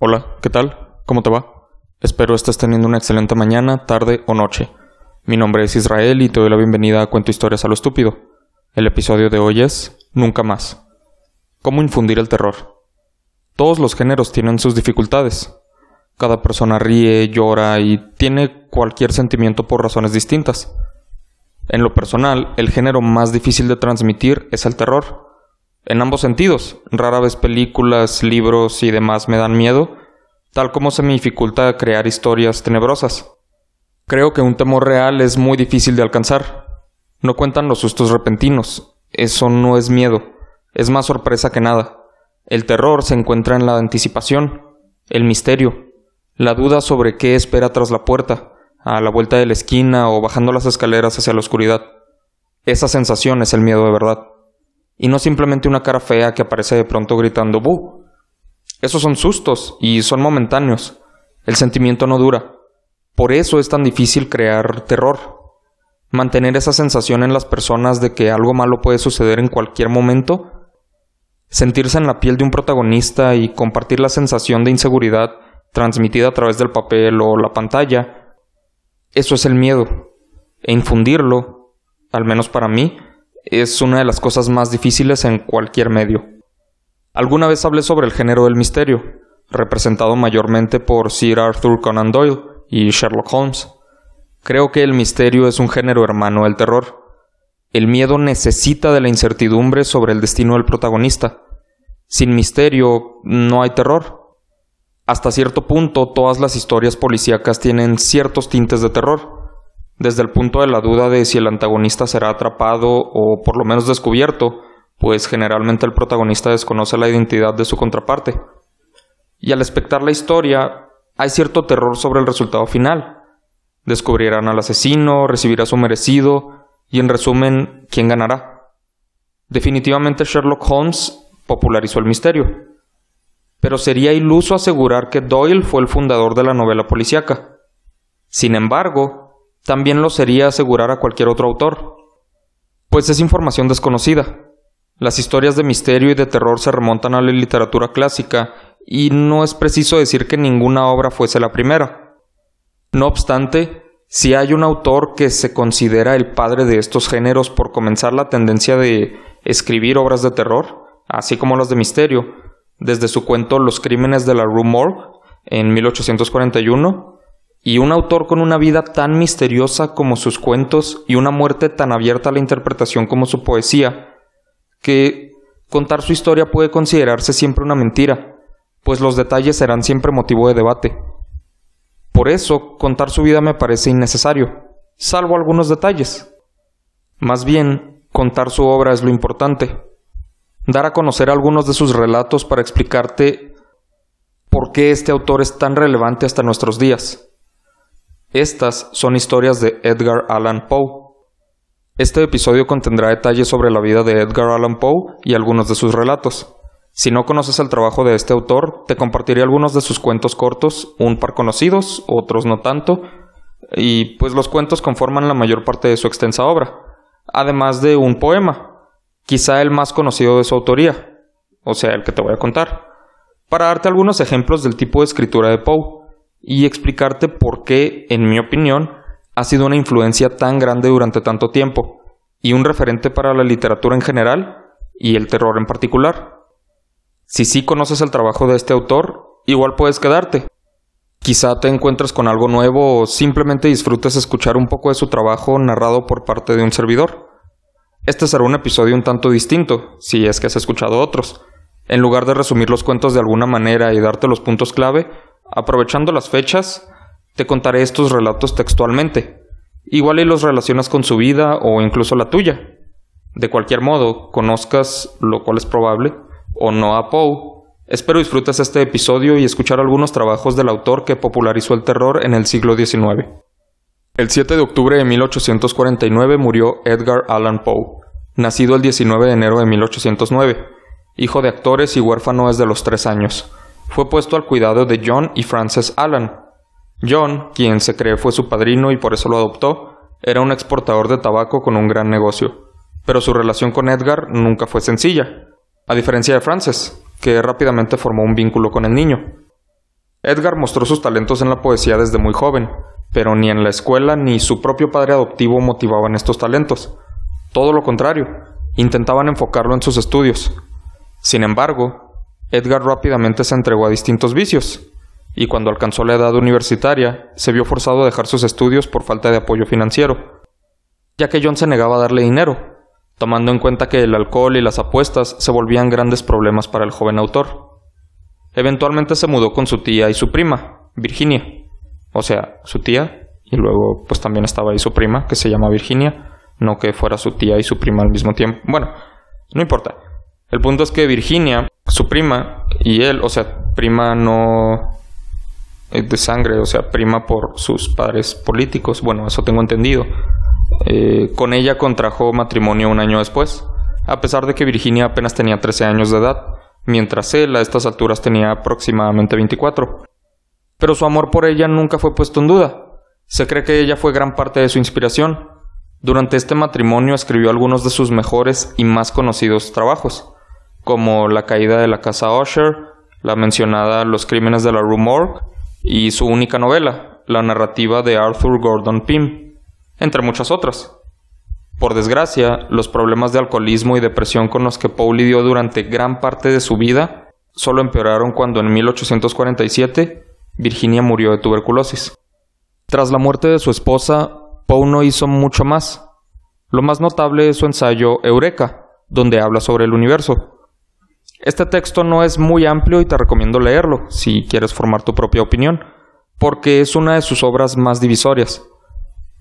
Hola, ¿qué tal? ¿Cómo te va? Espero estés teniendo una excelente mañana, tarde o noche. Mi nombre es Israel y te doy la bienvenida a Cuento Historias a lo Estúpido. El episodio de hoy es Nunca más. ¿Cómo infundir el terror? Todos los géneros tienen sus dificultades. Cada persona ríe, llora y tiene cualquier sentimiento por razones distintas. En lo personal, el género más difícil de transmitir es el terror. En ambos sentidos, rara vez películas, libros y demás me dan miedo, tal como se me dificulta crear historias tenebrosas. Creo que un temor real es muy difícil de alcanzar. No cuentan los sustos repentinos. Eso no es miedo. Es más sorpresa que nada. El terror se encuentra en la anticipación, el misterio, la duda sobre qué espera tras la puerta, a la vuelta de la esquina o bajando las escaleras hacia la oscuridad. Esa sensación es el miedo de verdad. Y no simplemente una cara fea que aparece de pronto gritando ¡Bu! Esos son sustos y son momentáneos. El sentimiento no dura. Por eso es tan difícil crear terror. Mantener esa sensación en las personas de que algo malo puede suceder en cualquier momento. Sentirse en la piel de un protagonista y compartir la sensación de inseguridad transmitida a través del papel o la pantalla. Eso es el miedo. E infundirlo, al menos para mí, es una de las cosas más difíciles en cualquier medio. Alguna vez hablé sobre el género del misterio, representado mayormente por Sir Arthur Conan Doyle y Sherlock Holmes. Creo que el misterio es un género hermano del terror. El miedo necesita de la incertidumbre sobre el destino del protagonista. Sin misterio no hay terror. Hasta cierto punto todas las historias policíacas tienen ciertos tintes de terror desde el punto de la duda de si el antagonista será atrapado o por lo menos descubierto, pues generalmente el protagonista desconoce la identidad de su contraparte. Y al espectar la historia, hay cierto terror sobre el resultado final. Descubrirán al asesino, recibirá su merecido, y en resumen, ¿quién ganará? Definitivamente Sherlock Holmes popularizó el misterio. Pero sería iluso asegurar que Doyle fue el fundador de la novela policíaca. Sin embargo, también lo sería asegurar a cualquier otro autor, pues es información desconocida. Las historias de misterio y de terror se remontan a la literatura clásica, y no es preciso decir que ninguna obra fuese la primera. No obstante, si hay un autor que se considera el padre de estos géneros por comenzar la tendencia de escribir obras de terror, así como las de misterio, desde su cuento Los crímenes de la Rue Morgue en 1841, y un autor con una vida tan misteriosa como sus cuentos y una muerte tan abierta a la interpretación como su poesía, que contar su historia puede considerarse siempre una mentira, pues los detalles serán siempre motivo de debate. Por eso, contar su vida me parece innecesario, salvo algunos detalles. Más bien, contar su obra es lo importante. Dar a conocer algunos de sus relatos para explicarte por qué este autor es tan relevante hasta nuestros días. Estas son historias de Edgar Allan Poe. Este episodio contendrá detalles sobre la vida de Edgar Allan Poe y algunos de sus relatos. Si no conoces el trabajo de este autor, te compartiré algunos de sus cuentos cortos, un par conocidos, otros no tanto, y pues los cuentos conforman la mayor parte de su extensa obra, además de un poema, quizá el más conocido de su autoría, o sea, el que te voy a contar, para darte algunos ejemplos del tipo de escritura de Poe y explicarte por qué, en mi opinión, ha sido una influencia tan grande durante tanto tiempo y un referente para la literatura en general y el terror en particular. Si sí conoces el trabajo de este autor, igual puedes quedarte. Quizá te encuentres con algo nuevo o simplemente disfrutes escuchar un poco de su trabajo narrado por parte de un servidor. Este será un episodio un tanto distinto, si es que has escuchado otros. En lugar de resumir los cuentos de alguna manera y darte los puntos clave, Aprovechando las fechas, te contaré estos relatos textualmente. Igual y los relacionas con su vida o incluso la tuya. De cualquier modo, conozcas, lo cual es probable, o no a Poe. Espero disfrutes este episodio y escuchar algunos trabajos del autor que popularizó el terror en el siglo XIX. El 7 de octubre de 1849 murió Edgar Allan Poe, nacido el 19 de enero de 1809, hijo de actores y huérfano desde los tres años fue puesto al cuidado de John y Frances Allan. John, quien se cree fue su padrino y por eso lo adoptó, era un exportador de tabaco con un gran negocio, pero su relación con Edgar nunca fue sencilla, a diferencia de Frances, que rápidamente formó un vínculo con el niño. Edgar mostró sus talentos en la poesía desde muy joven, pero ni en la escuela ni su propio padre adoptivo motivaban estos talentos. Todo lo contrario, intentaban enfocarlo en sus estudios. Sin embargo, Edgar rápidamente se entregó a distintos vicios, y cuando alcanzó la edad universitaria, se vio forzado a dejar sus estudios por falta de apoyo financiero, ya que John se negaba a darle dinero, tomando en cuenta que el alcohol y las apuestas se volvían grandes problemas para el joven autor. Eventualmente se mudó con su tía y su prima, Virginia, o sea, su tía, y luego pues también estaba ahí su prima, que se llama Virginia, no que fuera su tía y su prima al mismo tiempo. Bueno, no importa. El punto es que Virginia, su prima, y él, o sea, prima no de sangre, o sea, prima por sus padres políticos, bueno, eso tengo entendido. Eh, con ella contrajo matrimonio un año después, a pesar de que Virginia apenas tenía 13 años de edad, mientras él a estas alturas tenía aproximadamente 24. Pero su amor por ella nunca fue puesto en duda. Se cree que ella fue gran parte de su inspiración, durante este matrimonio escribió algunos de sus mejores y más conocidos trabajos, como La caída de la casa Usher, la mencionada Los crímenes de la Rue Morgue y su única novela, la narrativa de Arthur Gordon Pym, entre muchas otras. Por desgracia, los problemas de alcoholismo y depresión con los que Poe lidió durante gran parte de su vida solo empeoraron cuando en 1847 Virginia murió de tuberculosis. Tras la muerte de su esposa, Poe no hizo mucho más. Lo más notable es su ensayo Eureka, donde habla sobre el universo. Este texto no es muy amplio y te recomiendo leerlo si quieres formar tu propia opinión, porque es una de sus obras más divisorias.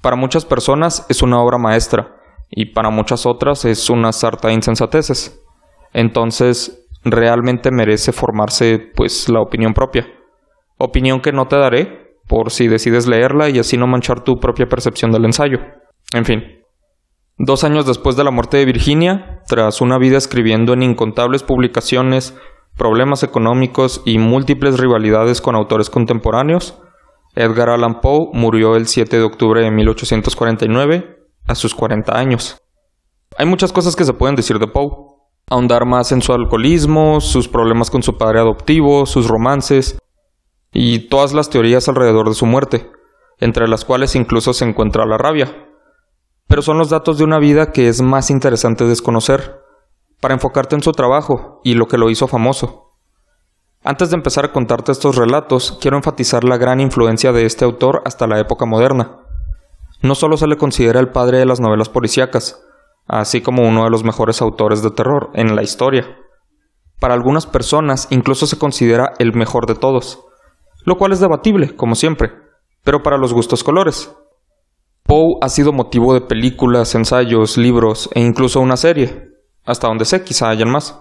Para muchas personas es una obra maestra y para muchas otras es una sarta de insensateces. Entonces, realmente merece formarse pues la opinión propia. Opinión que no te daré, por si decides leerla y así no manchar tu propia percepción del ensayo. En fin. Dos años después de la muerte de Virginia, tras una vida escribiendo en incontables publicaciones, problemas económicos y múltiples rivalidades con autores contemporáneos, Edgar Allan Poe murió el 7 de octubre de 1849, a sus 40 años. Hay muchas cosas que se pueden decir de Poe. Ahondar más en su alcoholismo, sus problemas con su padre adoptivo, sus romances, y todas las teorías alrededor de su muerte, entre las cuales incluso se encuentra la rabia. Pero son los datos de una vida que es más interesante desconocer, para enfocarte en su trabajo y lo que lo hizo famoso. Antes de empezar a contarte estos relatos, quiero enfatizar la gran influencia de este autor hasta la época moderna. No solo se le considera el padre de las novelas policíacas, así como uno de los mejores autores de terror en la historia. Para algunas personas incluso se considera el mejor de todos lo cual es debatible, como siempre, pero para los gustos colores. Poe ha sido motivo de películas, ensayos, libros e incluso una serie, hasta donde sé quizá hayan más,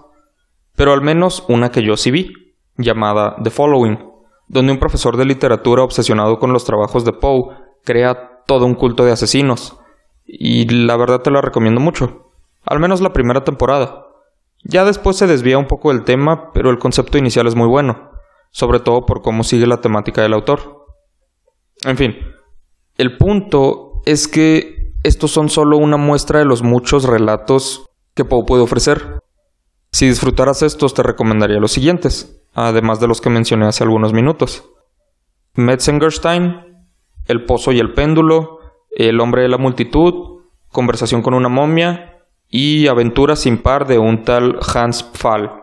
pero al menos una que yo sí vi, llamada The Following, donde un profesor de literatura obsesionado con los trabajos de Poe crea todo un culto de asesinos, y la verdad te la recomiendo mucho, al menos la primera temporada. Ya después se desvía un poco del tema, pero el concepto inicial es muy bueno sobre todo por cómo sigue la temática del autor. En fin, el punto es que estos son solo una muestra de los muchos relatos que Poe puede ofrecer. Si disfrutaras estos, te recomendaría los siguientes, además de los que mencioné hace algunos minutos. Metzengerstein, El Pozo y el Péndulo, El Hombre de la Multitud, Conversación con una momia y Aventuras sin par de un tal Hans Pfahl.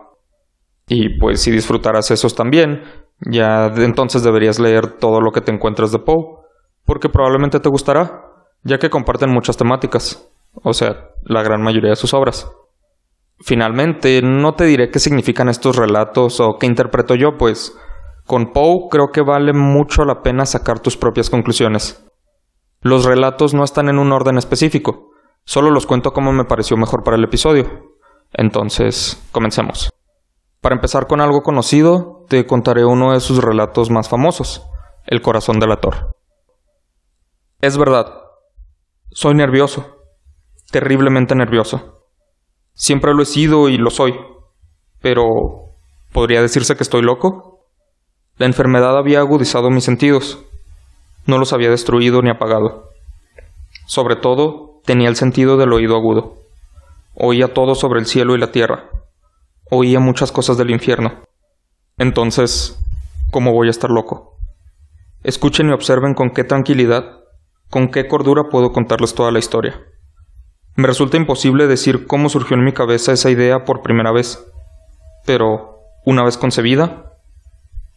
Y pues si disfrutaras esos también, ya entonces deberías leer todo lo que te encuentres de Poe, porque probablemente te gustará, ya que comparten muchas temáticas, o sea, la gran mayoría de sus obras. Finalmente, no te diré qué significan estos relatos o qué interpreto yo, pues con Poe creo que vale mucho la pena sacar tus propias conclusiones. Los relatos no están en un orden específico, solo los cuento como me pareció mejor para el episodio. Entonces, comencemos. Para empezar con algo conocido, te contaré uno de sus relatos más famosos, El corazón del ator. Es verdad, soy nervioso, terriblemente nervioso. Siempre lo he sido y lo soy, pero ¿podría decirse que estoy loco? La enfermedad había agudizado mis sentidos, no los había destruido ni apagado. Sobre todo, tenía el sentido del oído agudo. Oía todo sobre el cielo y la tierra oía muchas cosas del infierno. Entonces, ¿cómo voy a estar loco? Escuchen y observen con qué tranquilidad, con qué cordura puedo contarles toda la historia. Me resulta imposible decir cómo surgió en mi cabeza esa idea por primera vez, pero, una vez concebida,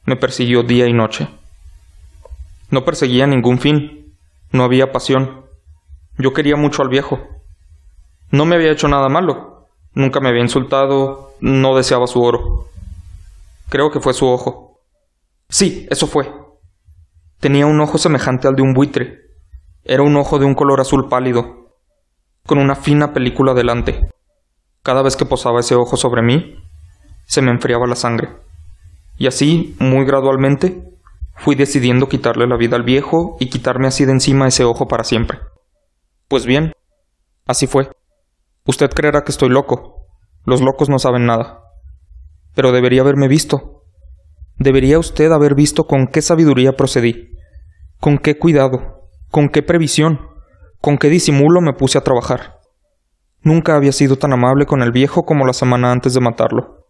me persiguió día y noche. No perseguía ningún fin, no había pasión. Yo quería mucho al viejo. No me había hecho nada malo, nunca me había insultado, no deseaba su oro. Creo que fue su ojo. Sí, eso fue. Tenía un ojo semejante al de un buitre. Era un ojo de un color azul pálido, con una fina película delante. Cada vez que posaba ese ojo sobre mí, se me enfriaba la sangre. Y así, muy gradualmente, fui decidiendo quitarle la vida al viejo y quitarme así de encima ese ojo para siempre. Pues bien, así fue. Usted creerá que estoy loco. Los locos no saben nada. Pero debería haberme visto. Debería usted haber visto con qué sabiduría procedí, con qué cuidado, con qué previsión, con qué disimulo me puse a trabajar. Nunca había sido tan amable con el viejo como la semana antes de matarlo.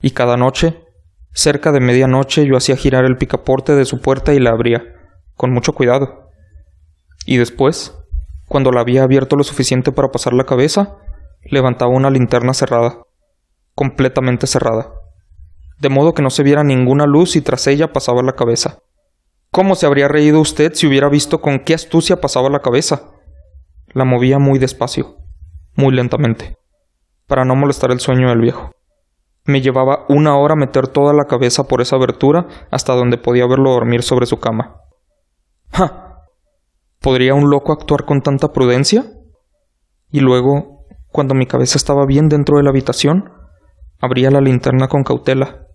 Y cada noche Cerca de medianoche yo hacía girar el picaporte de su puerta y la abría, con mucho cuidado. Y después, cuando la había abierto lo suficiente para pasar la cabeza, levantaba una linterna cerrada, completamente cerrada, de modo que no se viera ninguna luz y tras ella pasaba la cabeza. ¿Cómo se habría reído usted si hubiera visto con qué astucia pasaba la cabeza? La movía muy despacio, muy lentamente, para no molestar el sueño del viejo. Me llevaba una hora meter toda la cabeza por esa abertura hasta donde podía verlo dormir sobre su cama. ¡Ja! ¿Podría un loco actuar con tanta prudencia? Y luego, cuando mi cabeza estaba bien dentro de la habitación, abría la linterna con cautela,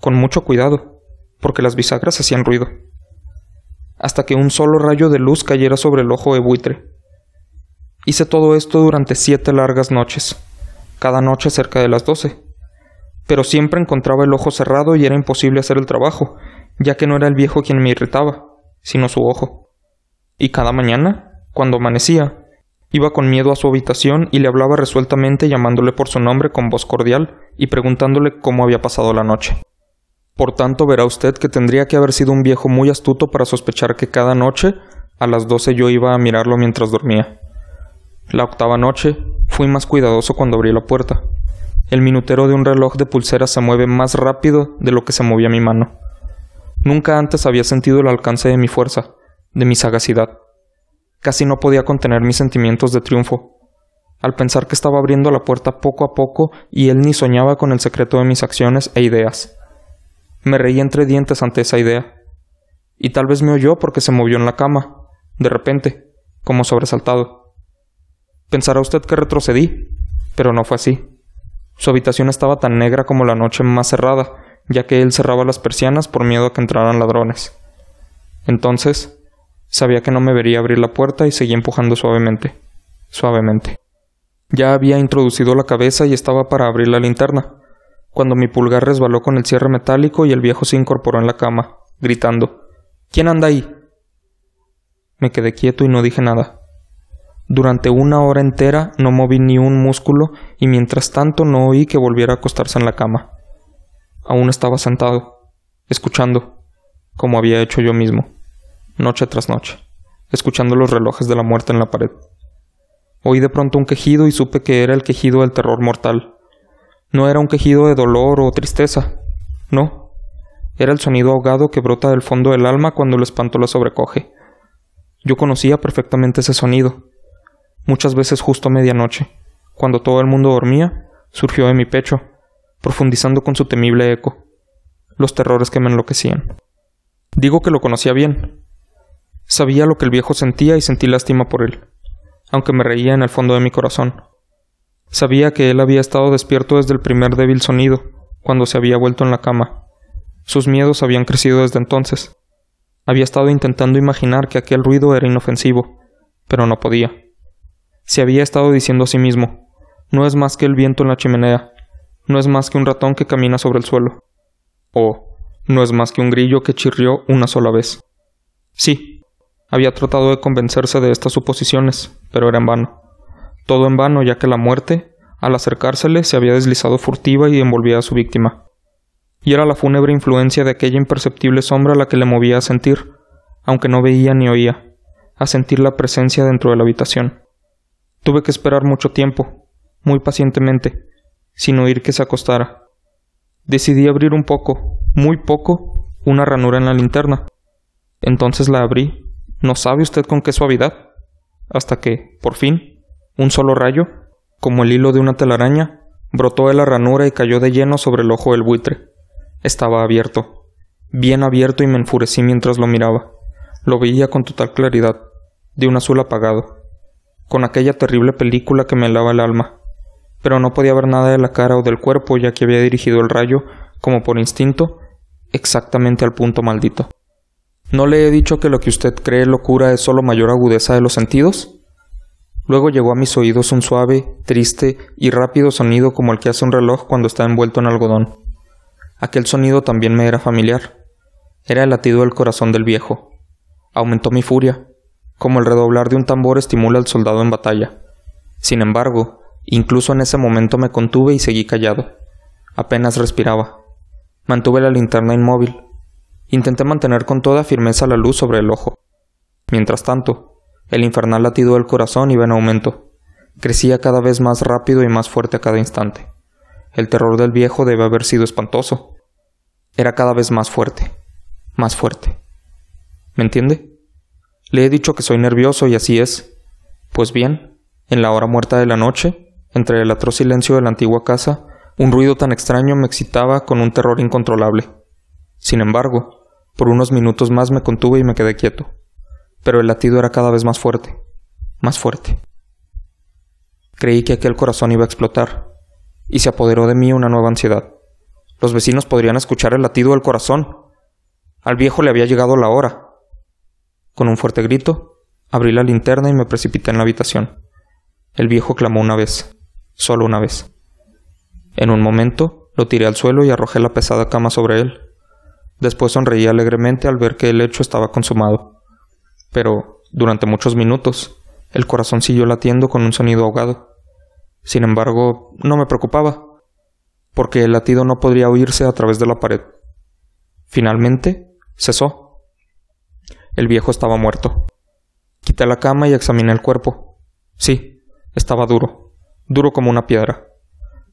con mucho cuidado, porque las bisagras hacían ruido, hasta que un solo rayo de luz cayera sobre el ojo de buitre. Hice todo esto durante siete largas noches, cada noche cerca de las doce pero siempre encontraba el ojo cerrado y era imposible hacer el trabajo, ya que no era el viejo quien me irritaba, sino su ojo. Y cada mañana, cuando amanecía, iba con miedo a su habitación y le hablaba resueltamente llamándole por su nombre con voz cordial y preguntándole cómo había pasado la noche. Por tanto, verá usted que tendría que haber sido un viejo muy astuto para sospechar que cada noche a las doce yo iba a mirarlo mientras dormía. La octava noche fui más cuidadoso cuando abrí la puerta. El minutero de un reloj de pulsera se mueve más rápido de lo que se movía mi mano. Nunca antes había sentido el alcance de mi fuerza, de mi sagacidad. Casi no podía contener mis sentimientos de triunfo, al pensar que estaba abriendo la puerta poco a poco y él ni soñaba con el secreto de mis acciones e ideas. Me reí entre dientes ante esa idea. Y tal vez me oyó porque se movió en la cama, de repente, como sobresaltado. Pensará usted que retrocedí, pero no fue así. Su habitación estaba tan negra como la noche más cerrada, ya que él cerraba las persianas por miedo a que entraran ladrones. Entonces, sabía que no me vería abrir la puerta y seguí empujando suavemente, suavemente. Ya había introducido la cabeza y estaba para abrir la linterna, cuando mi pulgar resbaló con el cierre metálico y el viejo se incorporó en la cama, gritando ¿Quién anda ahí? Me quedé quieto y no dije nada. Durante una hora entera no moví ni un músculo y mientras tanto no oí que volviera a acostarse en la cama. Aún estaba sentado, escuchando, como había hecho yo mismo, noche tras noche, escuchando los relojes de la muerte en la pared. Oí de pronto un quejido y supe que era el quejido del terror mortal. No era un quejido de dolor o tristeza, no. Era el sonido ahogado que brota del fondo del alma cuando el espanto la sobrecoge. Yo conocía perfectamente ese sonido muchas veces justo a medianoche, cuando todo el mundo dormía, surgió de mi pecho, profundizando con su temible eco, los terrores que me enloquecían. Digo que lo conocía bien. Sabía lo que el viejo sentía y sentí lástima por él, aunque me reía en el fondo de mi corazón. Sabía que él había estado despierto desde el primer débil sonido, cuando se había vuelto en la cama. Sus miedos habían crecido desde entonces. Había estado intentando imaginar que aquel ruido era inofensivo, pero no podía. Se había estado diciendo a sí mismo no es más que el viento en la chimenea, no es más que un ratón que camina sobre el suelo, o no es más que un grillo que chirrió una sola vez. Sí, había tratado de convencerse de estas suposiciones, pero era en vano. Todo en vano, ya que la muerte, al acercársele, se había deslizado furtiva y envolvía a su víctima. y era la fúnebre influencia de aquella imperceptible sombra la que le movía a sentir, aunque no veía ni oía, a sentir la presencia dentro de la habitación. Tuve que esperar mucho tiempo, muy pacientemente, sin oír que se acostara. Decidí abrir un poco, muy poco, una ranura en la linterna. Entonces la abrí. No sabe usted con qué suavidad. Hasta que, por fin, un solo rayo, como el hilo de una telaraña, brotó de la ranura y cayó de lleno sobre el ojo del buitre. Estaba abierto, bien abierto y me enfurecí mientras lo miraba. Lo veía con total claridad, de un azul apagado, con aquella terrible película que me helaba el alma. Pero no podía ver nada de la cara o del cuerpo ya que había dirigido el rayo, como por instinto, exactamente al punto maldito. ¿No le he dicho que lo que usted cree locura es solo mayor agudeza de los sentidos? Luego llegó a mis oídos un suave, triste y rápido sonido como el que hace un reloj cuando está envuelto en algodón. Aquel sonido también me era familiar. Era el latido del corazón del viejo. Aumentó mi furia, como el redoblar de un tambor estimula al soldado en batalla. Sin embargo, incluso en ese momento me contuve y seguí callado. Apenas respiraba. Mantuve la linterna inmóvil. Intenté mantener con toda firmeza la luz sobre el ojo. Mientras tanto, el infernal latido del corazón iba en aumento. Crecía cada vez más rápido y más fuerte a cada instante. El terror del viejo debe haber sido espantoso. Era cada vez más fuerte, más fuerte. ¿Me entiende? Le he dicho que soy nervioso y así es. Pues bien, en la hora muerta de la noche, entre el atroz silencio de la antigua casa, un ruido tan extraño me excitaba con un terror incontrolable. Sin embargo, por unos minutos más me contuve y me quedé quieto pero el latido era cada vez más fuerte, más fuerte. Creí que aquel corazón iba a explotar, y se apoderó de mí una nueva ansiedad. Los vecinos podrían escuchar el latido del corazón. Al viejo le había llegado la hora. Con un fuerte grito, abrí la linterna y me precipité en la habitación. El viejo clamó una vez, solo una vez. En un momento, lo tiré al suelo y arrojé la pesada cama sobre él. Después sonreí alegremente al ver que el hecho estaba consumado pero durante muchos minutos el corazón siguió latiendo con un sonido ahogado. Sin embargo, no me preocupaba, porque el latido no podría oírse a través de la pared. Finalmente, cesó. El viejo estaba muerto. Quité la cama y examiné el cuerpo. Sí, estaba duro, duro como una piedra.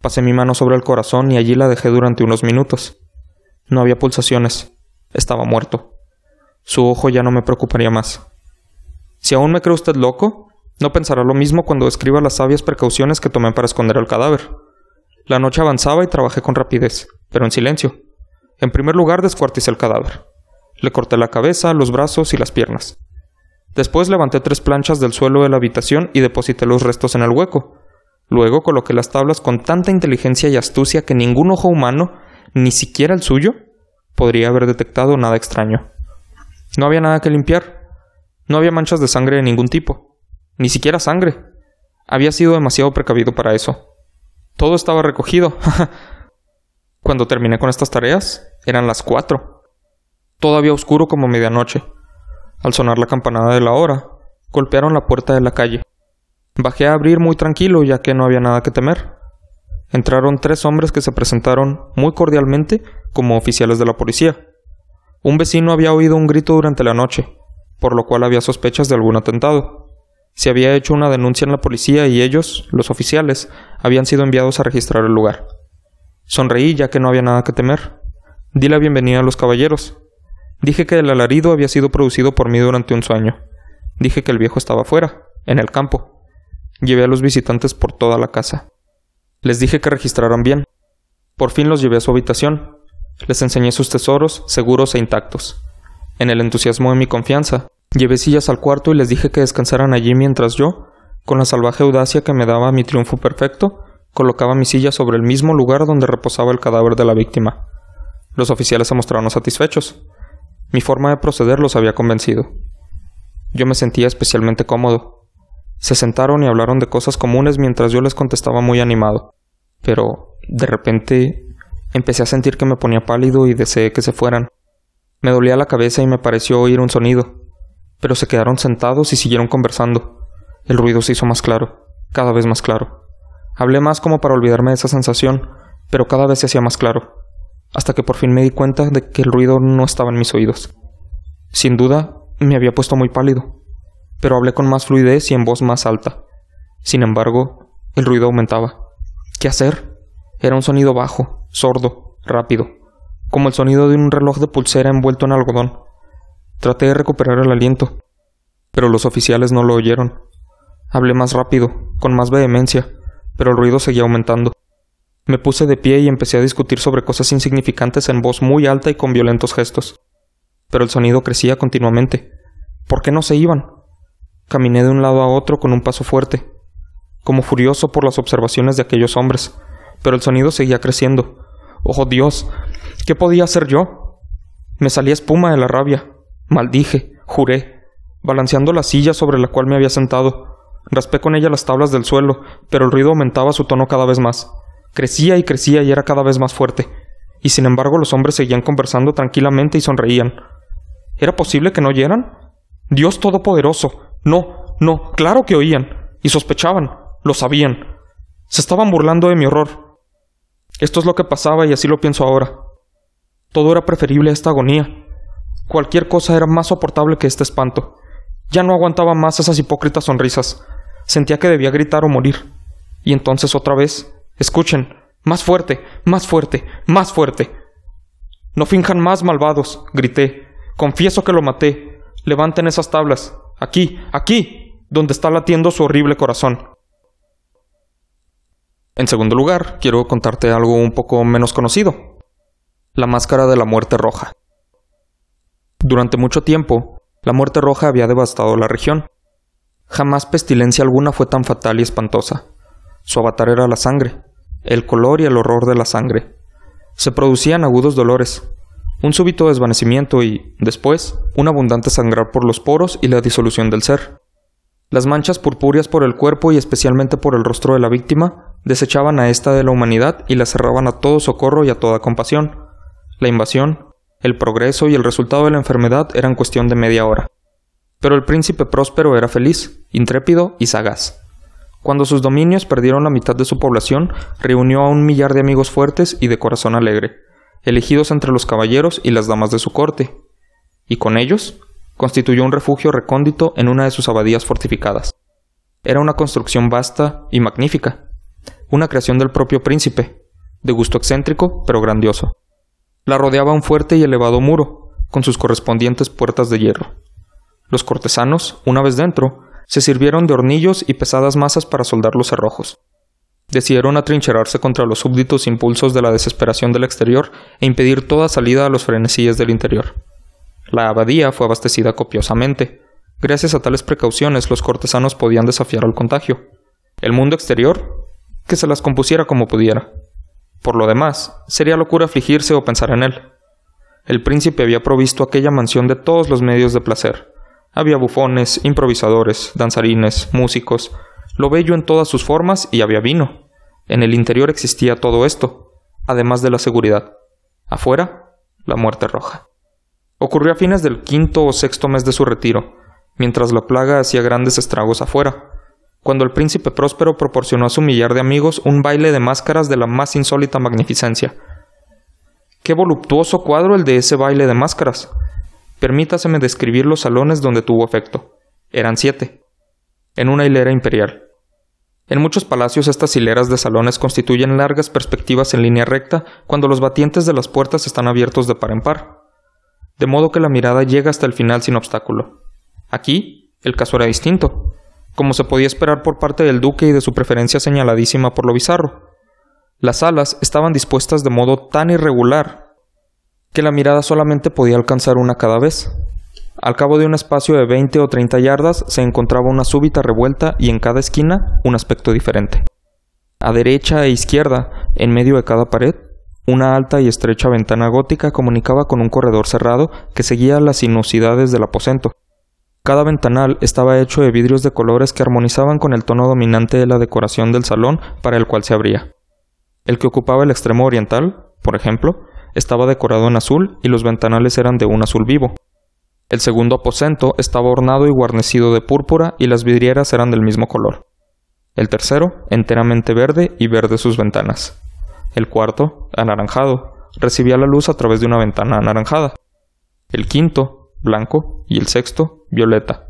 Pasé mi mano sobre el corazón y allí la dejé durante unos minutos. No había pulsaciones. Estaba muerto. Su ojo ya no me preocuparía más. Si aún me cree usted loco, no pensará lo mismo cuando escriba las sabias precauciones que tomé para esconder el cadáver. La noche avanzaba y trabajé con rapidez, pero en silencio. En primer lugar descuarticé el cadáver. Le corté la cabeza, los brazos y las piernas. Después levanté tres planchas del suelo de la habitación y deposité los restos en el hueco. Luego coloqué las tablas con tanta inteligencia y astucia que ningún ojo humano, ni siquiera el suyo, podría haber detectado nada extraño. No había nada que limpiar. No había manchas de sangre de ningún tipo. Ni siquiera sangre. Había sido demasiado precavido para eso. Todo estaba recogido. Cuando terminé con estas tareas, eran las cuatro. Todavía oscuro como medianoche. Al sonar la campanada de la hora, golpearon la puerta de la calle. Bajé a abrir muy tranquilo ya que no había nada que temer. Entraron tres hombres que se presentaron muy cordialmente como oficiales de la policía. Un vecino había oído un grito durante la noche, por lo cual había sospechas de algún atentado. Se había hecho una denuncia en la policía y ellos, los oficiales, habían sido enviados a registrar el lugar. Sonreí ya que no había nada que temer. Di la bienvenida a los caballeros. Dije que el alarido había sido producido por mí durante un sueño. Dije que el viejo estaba fuera, en el campo. Llevé a los visitantes por toda la casa. Les dije que registraran bien. Por fin los llevé a su habitación, les enseñé sus tesoros, seguros e intactos. En el entusiasmo de mi confianza, llevé sillas al cuarto y les dije que descansaran allí mientras yo, con la salvaje audacia que me daba mi triunfo perfecto, colocaba mi silla sobre el mismo lugar donde reposaba el cadáver de la víctima. Los oficiales se mostraron satisfechos. Mi forma de proceder los había convencido. Yo me sentía especialmente cómodo. Se sentaron y hablaron de cosas comunes mientras yo les contestaba muy animado. Pero, de repente, Empecé a sentir que me ponía pálido y deseé que se fueran. Me dolía la cabeza y me pareció oír un sonido, pero se quedaron sentados y siguieron conversando. El ruido se hizo más claro, cada vez más claro. Hablé más como para olvidarme de esa sensación, pero cada vez se hacía más claro. hasta que por fin me di cuenta de que el ruido no estaba en mis oídos. Sin duda, me había puesto muy pálido, pero hablé con más fluidez y en voz más alta. Sin embargo, el ruido aumentaba. ¿Qué hacer? Era un sonido bajo, sordo, rápido, como el sonido de un reloj de pulsera envuelto en algodón. Traté de recuperar el aliento, pero los oficiales no lo oyeron. Hablé más rápido, con más vehemencia, pero el ruido seguía aumentando. Me puse de pie y empecé a discutir sobre cosas insignificantes en voz muy alta y con violentos gestos. Pero el sonido crecía continuamente. ¿Por qué no se iban? Caminé de un lado a otro con un paso fuerte, como furioso por las observaciones de aquellos hombres, pero el sonido seguía creciendo. ¡Oh Dios! ¿Qué podía hacer yo? Me salía espuma de la rabia. Maldije, juré, balanceando la silla sobre la cual me había sentado. Raspé con ella las tablas del suelo, pero el ruido aumentaba su tono cada vez más. Crecía y crecía y era cada vez más fuerte. Y sin embargo los hombres seguían conversando tranquilamente y sonreían. ¿Era posible que no oyeran? Dios Todopoderoso. No, no, claro que oían. Y sospechaban. Lo sabían. Se estaban burlando de mi horror. Esto es lo que pasaba y así lo pienso ahora. Todo era preferible a esta agonía. Cualquier cosa era más soportable que este espanto. Ya no aguantaba más esas hipócritas sonrisas. Sentía que debía gritar o morir. Y entonces otra vez Escuchen, más fuerte, más fuerte, más fuerte. No finjan más, malvados, grité. Confieso que lo maté. Levanten esas tablas. Aquí, aquí, donde está latiendo su horrible corazón. En segundo lugar, quiero contarte algo un poco menos conocido. La máscara de la muerte roja. Durante mucho tiempo, la muerte roja había devastado la región. Jamás pestilencia alguna fue tan fatal y espantosa. Su avatar era la sangre, el color y el horror de la sangre. Se producían agudos dolores, un súbito desvanecimiento y, después, un abundante sangrar por los poros y la disolución del ser. Las manchas purpúreas por el cuerpo y especialmente por el rostro de la víctima desechaban a esta de la humanidad y la cerraban a todo socorro y a toda compasión. La invasión, el progreso y el resultado de la enfermedad eran cuestión de media hora. Pero el príncipe próspero era feliz, intrépido y sagaz. Cuando sus dominios perdieron la mitad de su población, reunió a un millar de amigos fuertes y de corazón alegre, elegidos entre los caballeros y las damas de su corte, y con ellos constituyó un refugio recóndito en una de sus abadías fortificadas. Era una construcción vasta y magnífica, una creación del propio príncipe, de gusto excéntrico pero grandioso. La rodeaba un fuerte y elevado muro, con sus correspondientes puertas de hierro. Los cortesanos, una vez dentro, se sirvieron de hornillos y pesadas masas para soldar los cerrojos. Decidieron atrincherarse contra los súbditos impulsos de la desesperación del exterior e impedir toda salida a los frenesíes del interior. La abadía fue abastecida copiosamente. Gracias a tales precauciones los cortesanos podían desafiar al contagio. El mundo exterior, que se las compusiera como pudiera. Por lo demás, sería locura afligirse o pensar en él. El príncipe había provisto aquella mansión de todos los medios de placer, había bufones, improvisadores, danzarines, músicos, lo bello en todas sus formas y había vino. En el interior existía todo esto, además de la seguridad. Afuera, la muerte roja. Ocurrió a fines del quinto o sexto mes de su retiro, mientras la plaga hacía grandes estragos afuera, cuando el príncipe próspero proporcionó a su millar de amigos un baile de máscaras de la más insólita magnificencia. Qué voluptuoso cuadro el de ese baile de máscaras. Permítaseme describir los salones donde tuvo efecto. Eran siete, en una hilera imperial. En muchos palacios estas hileras de salones constituyen largas perspectivas en línea recta cuando los batientes de las puertas están abiertos de par en par, de modo que la mirada llega hasta el final sin obstáculo. Aquí, el caso era distinto, como se podía esperar por parte del duque y de su preferencia señaladísima por lo bizarro. Las salas estaban dispuestas de modo tan irregular que la mirada solamente podía alcanzar una cada vez. Al cabo de un espacio de 20 o 30 yardas se encontraba una súbita revuelta y en cada esquina un aspecto diferente. A derecha e izquierda, en medio de cada pared, una alta y estrecha ventana gótica comunicaba con un corredor cerrado que seguía las sinuosidades del aposento. Cada ventanal estaba hecho de vidrios de colores que armonizaban con el tono dominante de la decoración del salón para el cual se abría. El que ocupaba el extremo oriental, por ejemplo, estaba decorado en azul y los ventanales eran de un azul vivo. El segundo aposento estaba ornado y guarnecido de púrpura y las vidrieras eran del mismo color. El tercero, enteramente verde y verde sus ventanas. El cuarto, anaranjado, recibía la luz a través de una ventana anaranjada. El quinto, blanco, y el sexto, violeta.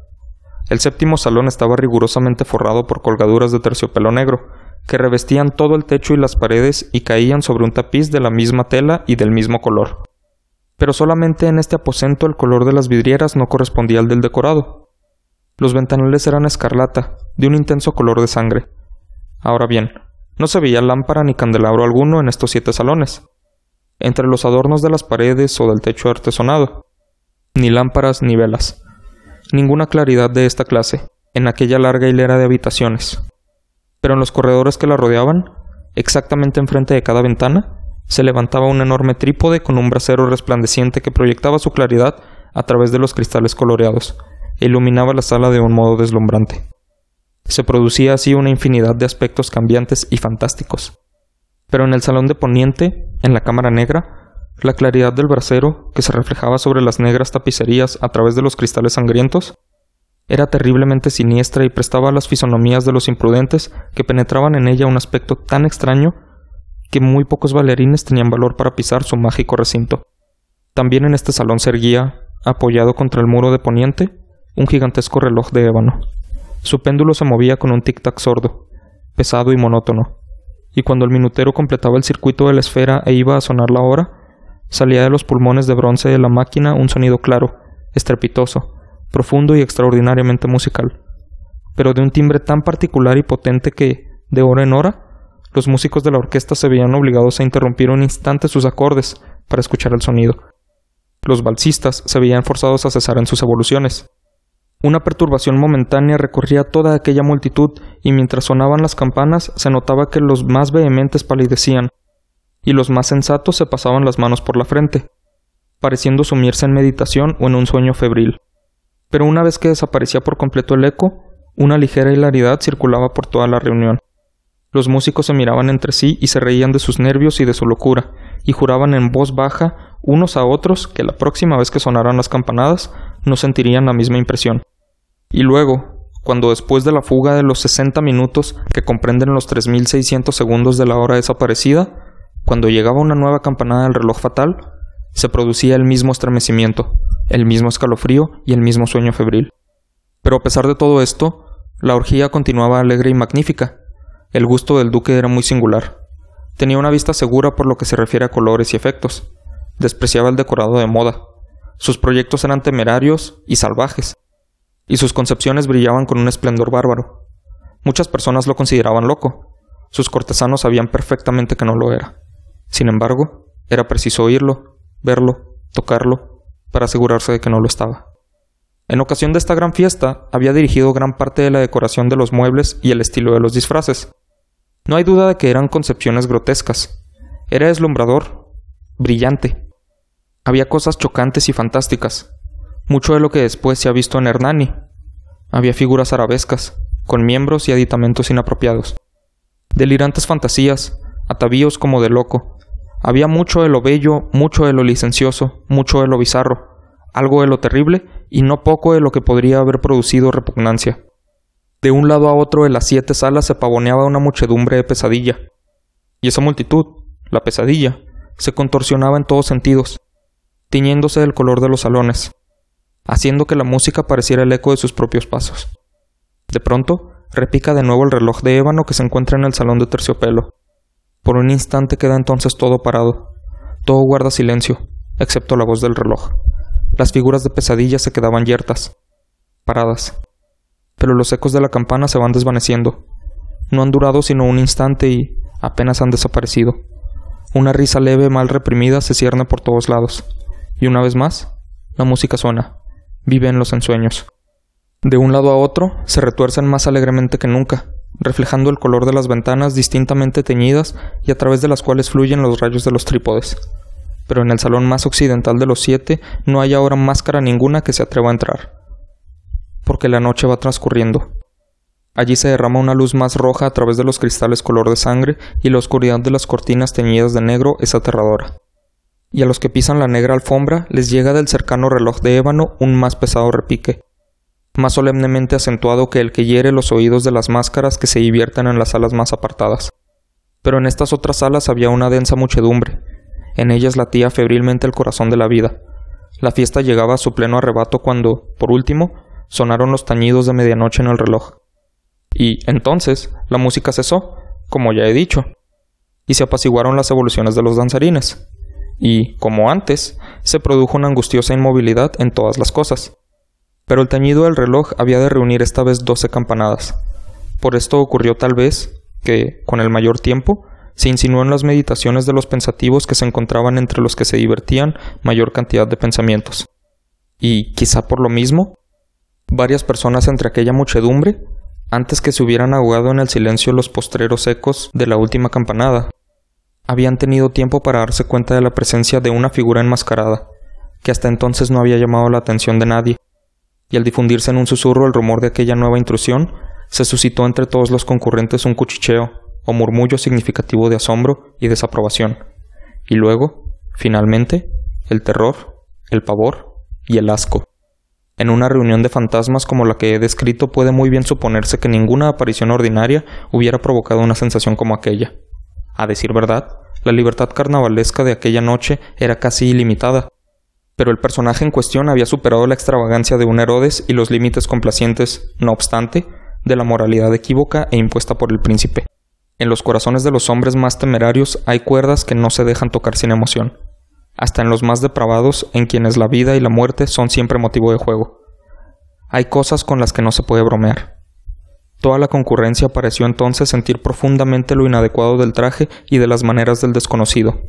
El séptimo salón estaba rigurosamente forrado por colgaduras de terciopelo negro, que revestían todo el techo y las paredes y caían sobre un tapiz de la misma tela y del mismo color. Pero solamente en este aposento el color de las vidrieras no correspondía al del decorado. Los ventanales eran escarlata, de un intenso color de sangre. Ahora bien, no se veía lámpara ni candelabro alguno en estos siete salones, entre los adornos de las paredes o del techo artesonado, ni lámparas ni velas, ninguna claridad de esta clase en aquella larga hilera de habitaciones. Pero en los corredores que la rodeaban, exactamente enfrente de cada ventana, se levantaba un enorme trípode con un brasero resplandeciente que proyectaba su claridad a través de los cristales coloreados e iluminaba la sala de un modo deslumbrante. Se producía así una infinidad de aspectos cambiantes y fantásticos. Pero en el salón de poniente, en la cámara negra, la claridad del brasero, que se reflejaba sobre las negras tapicerías a través de los cristales sangrientos, era terriblemente siniestra y prestaba a las fisonomías de los imprudentes que penetraban en ella un aspecto tan extraño que muy pocos bailarines tenían valor para pisar su mágico recinto. También en este salón se erguía, apoyado contra el muro de poniente, un gigantesco reloj de ébano. Su péndulo se movía con un tic-tac sordo, pesado y monótono, y cuando el minutero completaba el circuito de la esfera e iba a sonar la hora, salía de los pulmones de bronce de la máquina un sonido claro, estrepitoso, profundo y extraordinariamente musical, pero de un timbre tan particular y potente que, de hora en hora, los músicos de la orquesta se veían obligados a interrumpir un instante sus acordes para escuchar el sonido. Los balsistas se veían forzados a cesar en sus evoluciones. Una perturbación momentánea recorría toda aquella multitud y mientras sonaban las campanas se notaba que los más vehementes palidecían y los más sensatos se pasaban las manos por la frente, pareciendo sumirse en meditación o en un sueño febril. Pero una vez que desaparecía por completo el eco, una ligera hilaridad circulaba por toda la reunión. Los músicos se miraban entre sí y se reían de sus nervios y de su locura, y juraban en voz baja unos a otros que la próxima vez que sonaran las campanadas no sentirían la misma impresión. Y luego, cuando después de la fuga de los sesenta minutos que comprenden los tres mil seiscientos segundos de la hora desaparecida, cuando llegaba una nueva campanada del reloj fatal, se producía el mismo estremecimiento, el mismo escalofrío y el mismo sueño febril. Pero a pesar de todo esto, la orgía continuaba alegre y magnífica, el gusto del duque era muy singular. Tenía una vista segura por lo que se refiere a colores y efectos. Despreciaba el decorado de moda. Sus proyectos eran temerarios y salvajes, y sus concepciones brillaban con un esplendor bárbaro. Muchas personas lo consideraban loco. Sus cortesanos sabían perfectamente que no lo era. Sin embargo, era preciso oírlo, verlo, tocarlo, para asegurarse de que no lo estaba. En ocasión de esta gran fiesta, había dirigido gran parte de la decoración de los muebles y el estilo de los disfraces. No hay duda de que eran concepciones grotescas. Era deslumbrador, brillante. Había cosas chocantes y fantásticas, mucho de lo que después se ha visto en Hernani. Había figuras arabescas, con miembros y aditamentos inapropiados. Delirantes fantasías, atavíos como de loco. Había mucho de lo bello, mucho de lo licencioso, mucho de lo bizarro, algo de lo terrible y no poco de lo que podría haber producido repugnancia. De un lado a otro de las siete salas se pavoneaba una muchedumbre de pesadilla. Y esa multitud, la pesadilla, se contorsionaba en todos sentidos, tiñéndose del color de los salones, haciendo que la música pareciera el eco de sus propios pasos. De pronto, repica de nuevo el reloj de ébano que se encuentra en el salón de terciopelo. Por un instante queda entonces todo parado. Todo guarda silencio, excepto la voz del reloj. Las figuras de pesadilla se quedaban yertas, paradas. Pero los ecos de la campana se van desvaneciendo. No han durado sino un instante y apenas han desaparecido. Una risa leve mal reprimida se cierne por todos lados. Y una vez más, la música suena. Vive en los ensueños. De un lado a otro se retuercen más alegremente que nunca, reflejando el color de las ventanas distintamente teñidas y a través de las cuales fluyen los rayos de los trípodes pero en el salón más occidental de los siete no hay ahora máscara ninguna que se atreva a entrar, porque la noche va transcurriendo. Allí se derrama una luz más roja a través de los cristales color de sangre y la oscuridad de las cortinas teñidas de negro es aterradora. Y a los que pisan la negra alfombra les llega del cercano reloj de ébano un más pesado repique, más solemnemente acentuado que el que hiere los oídos de las máscaras que se divierten en las salas más apartadas. Pero en estas otras salas había una densa muchedumbre, En ellas latía febrilmente el corazón de la vida. La fiesta llegaba a su pleno arrebato cuando, por último, sonaron los tañidos de medianoche en el reloj. Y entonces la música cesó, como ya he dicho, y se apaciguaron las evoluciones de los danzarines. Y, como antes, se produjo una angustiosa inmovilidad en todas las cosas. Pero el tañido del reloj había de reunir esta vez doce campanadas. Por esto ocurrió tal vez que, con el mayor tiempo, se insinuó en las meditaciones de los pensativos que se encontraban entre los que se divertían mayor cantidad de pensamientos. Y, quizá por lo mismo, varias personas entre aquella muchedumbre, antes que se hubieran ahogado en el silencio los postreros ecos de la última campanada, habían tenido tiempo para darse cuenta de la presencia de una figura enmascarada, que hasta entonces no había llamado la atención de nadie, y al difundirse en un susurro el rumor de aquella nueva intrusión, se suscitó entre todos los concurrentes un cuchicheo, o murmullo significativo de asombro y desaprobación, y luego, finalmente, el terror, el pavor y el asco. En una reunión de fantasmas como la que he descrito puede muy bien suponerse que ninguna aparición ordinaria hubiera provocado una sensación como aquella. A decir verdad, la libertad carnavalesca de aquella noche era casi ilimitada, pero el personaje en cuestión había superado la extravagancia de un Herodes y los límites complacientes, no obstante, de la moralidad equívoca e impuesta por el príncipe. En los corazones de los hombres más temerarios hay cuerdas que no se dejan tocar sin emoción, hasta en los más depravados en quienes la vida y la muerte son siempre motivo de juego. Hay cosas con las que no se puede bromear. Toda la concurrencia pareció entonces sentir profundamente lo inadecuado del traje y de las maneras del desconocido.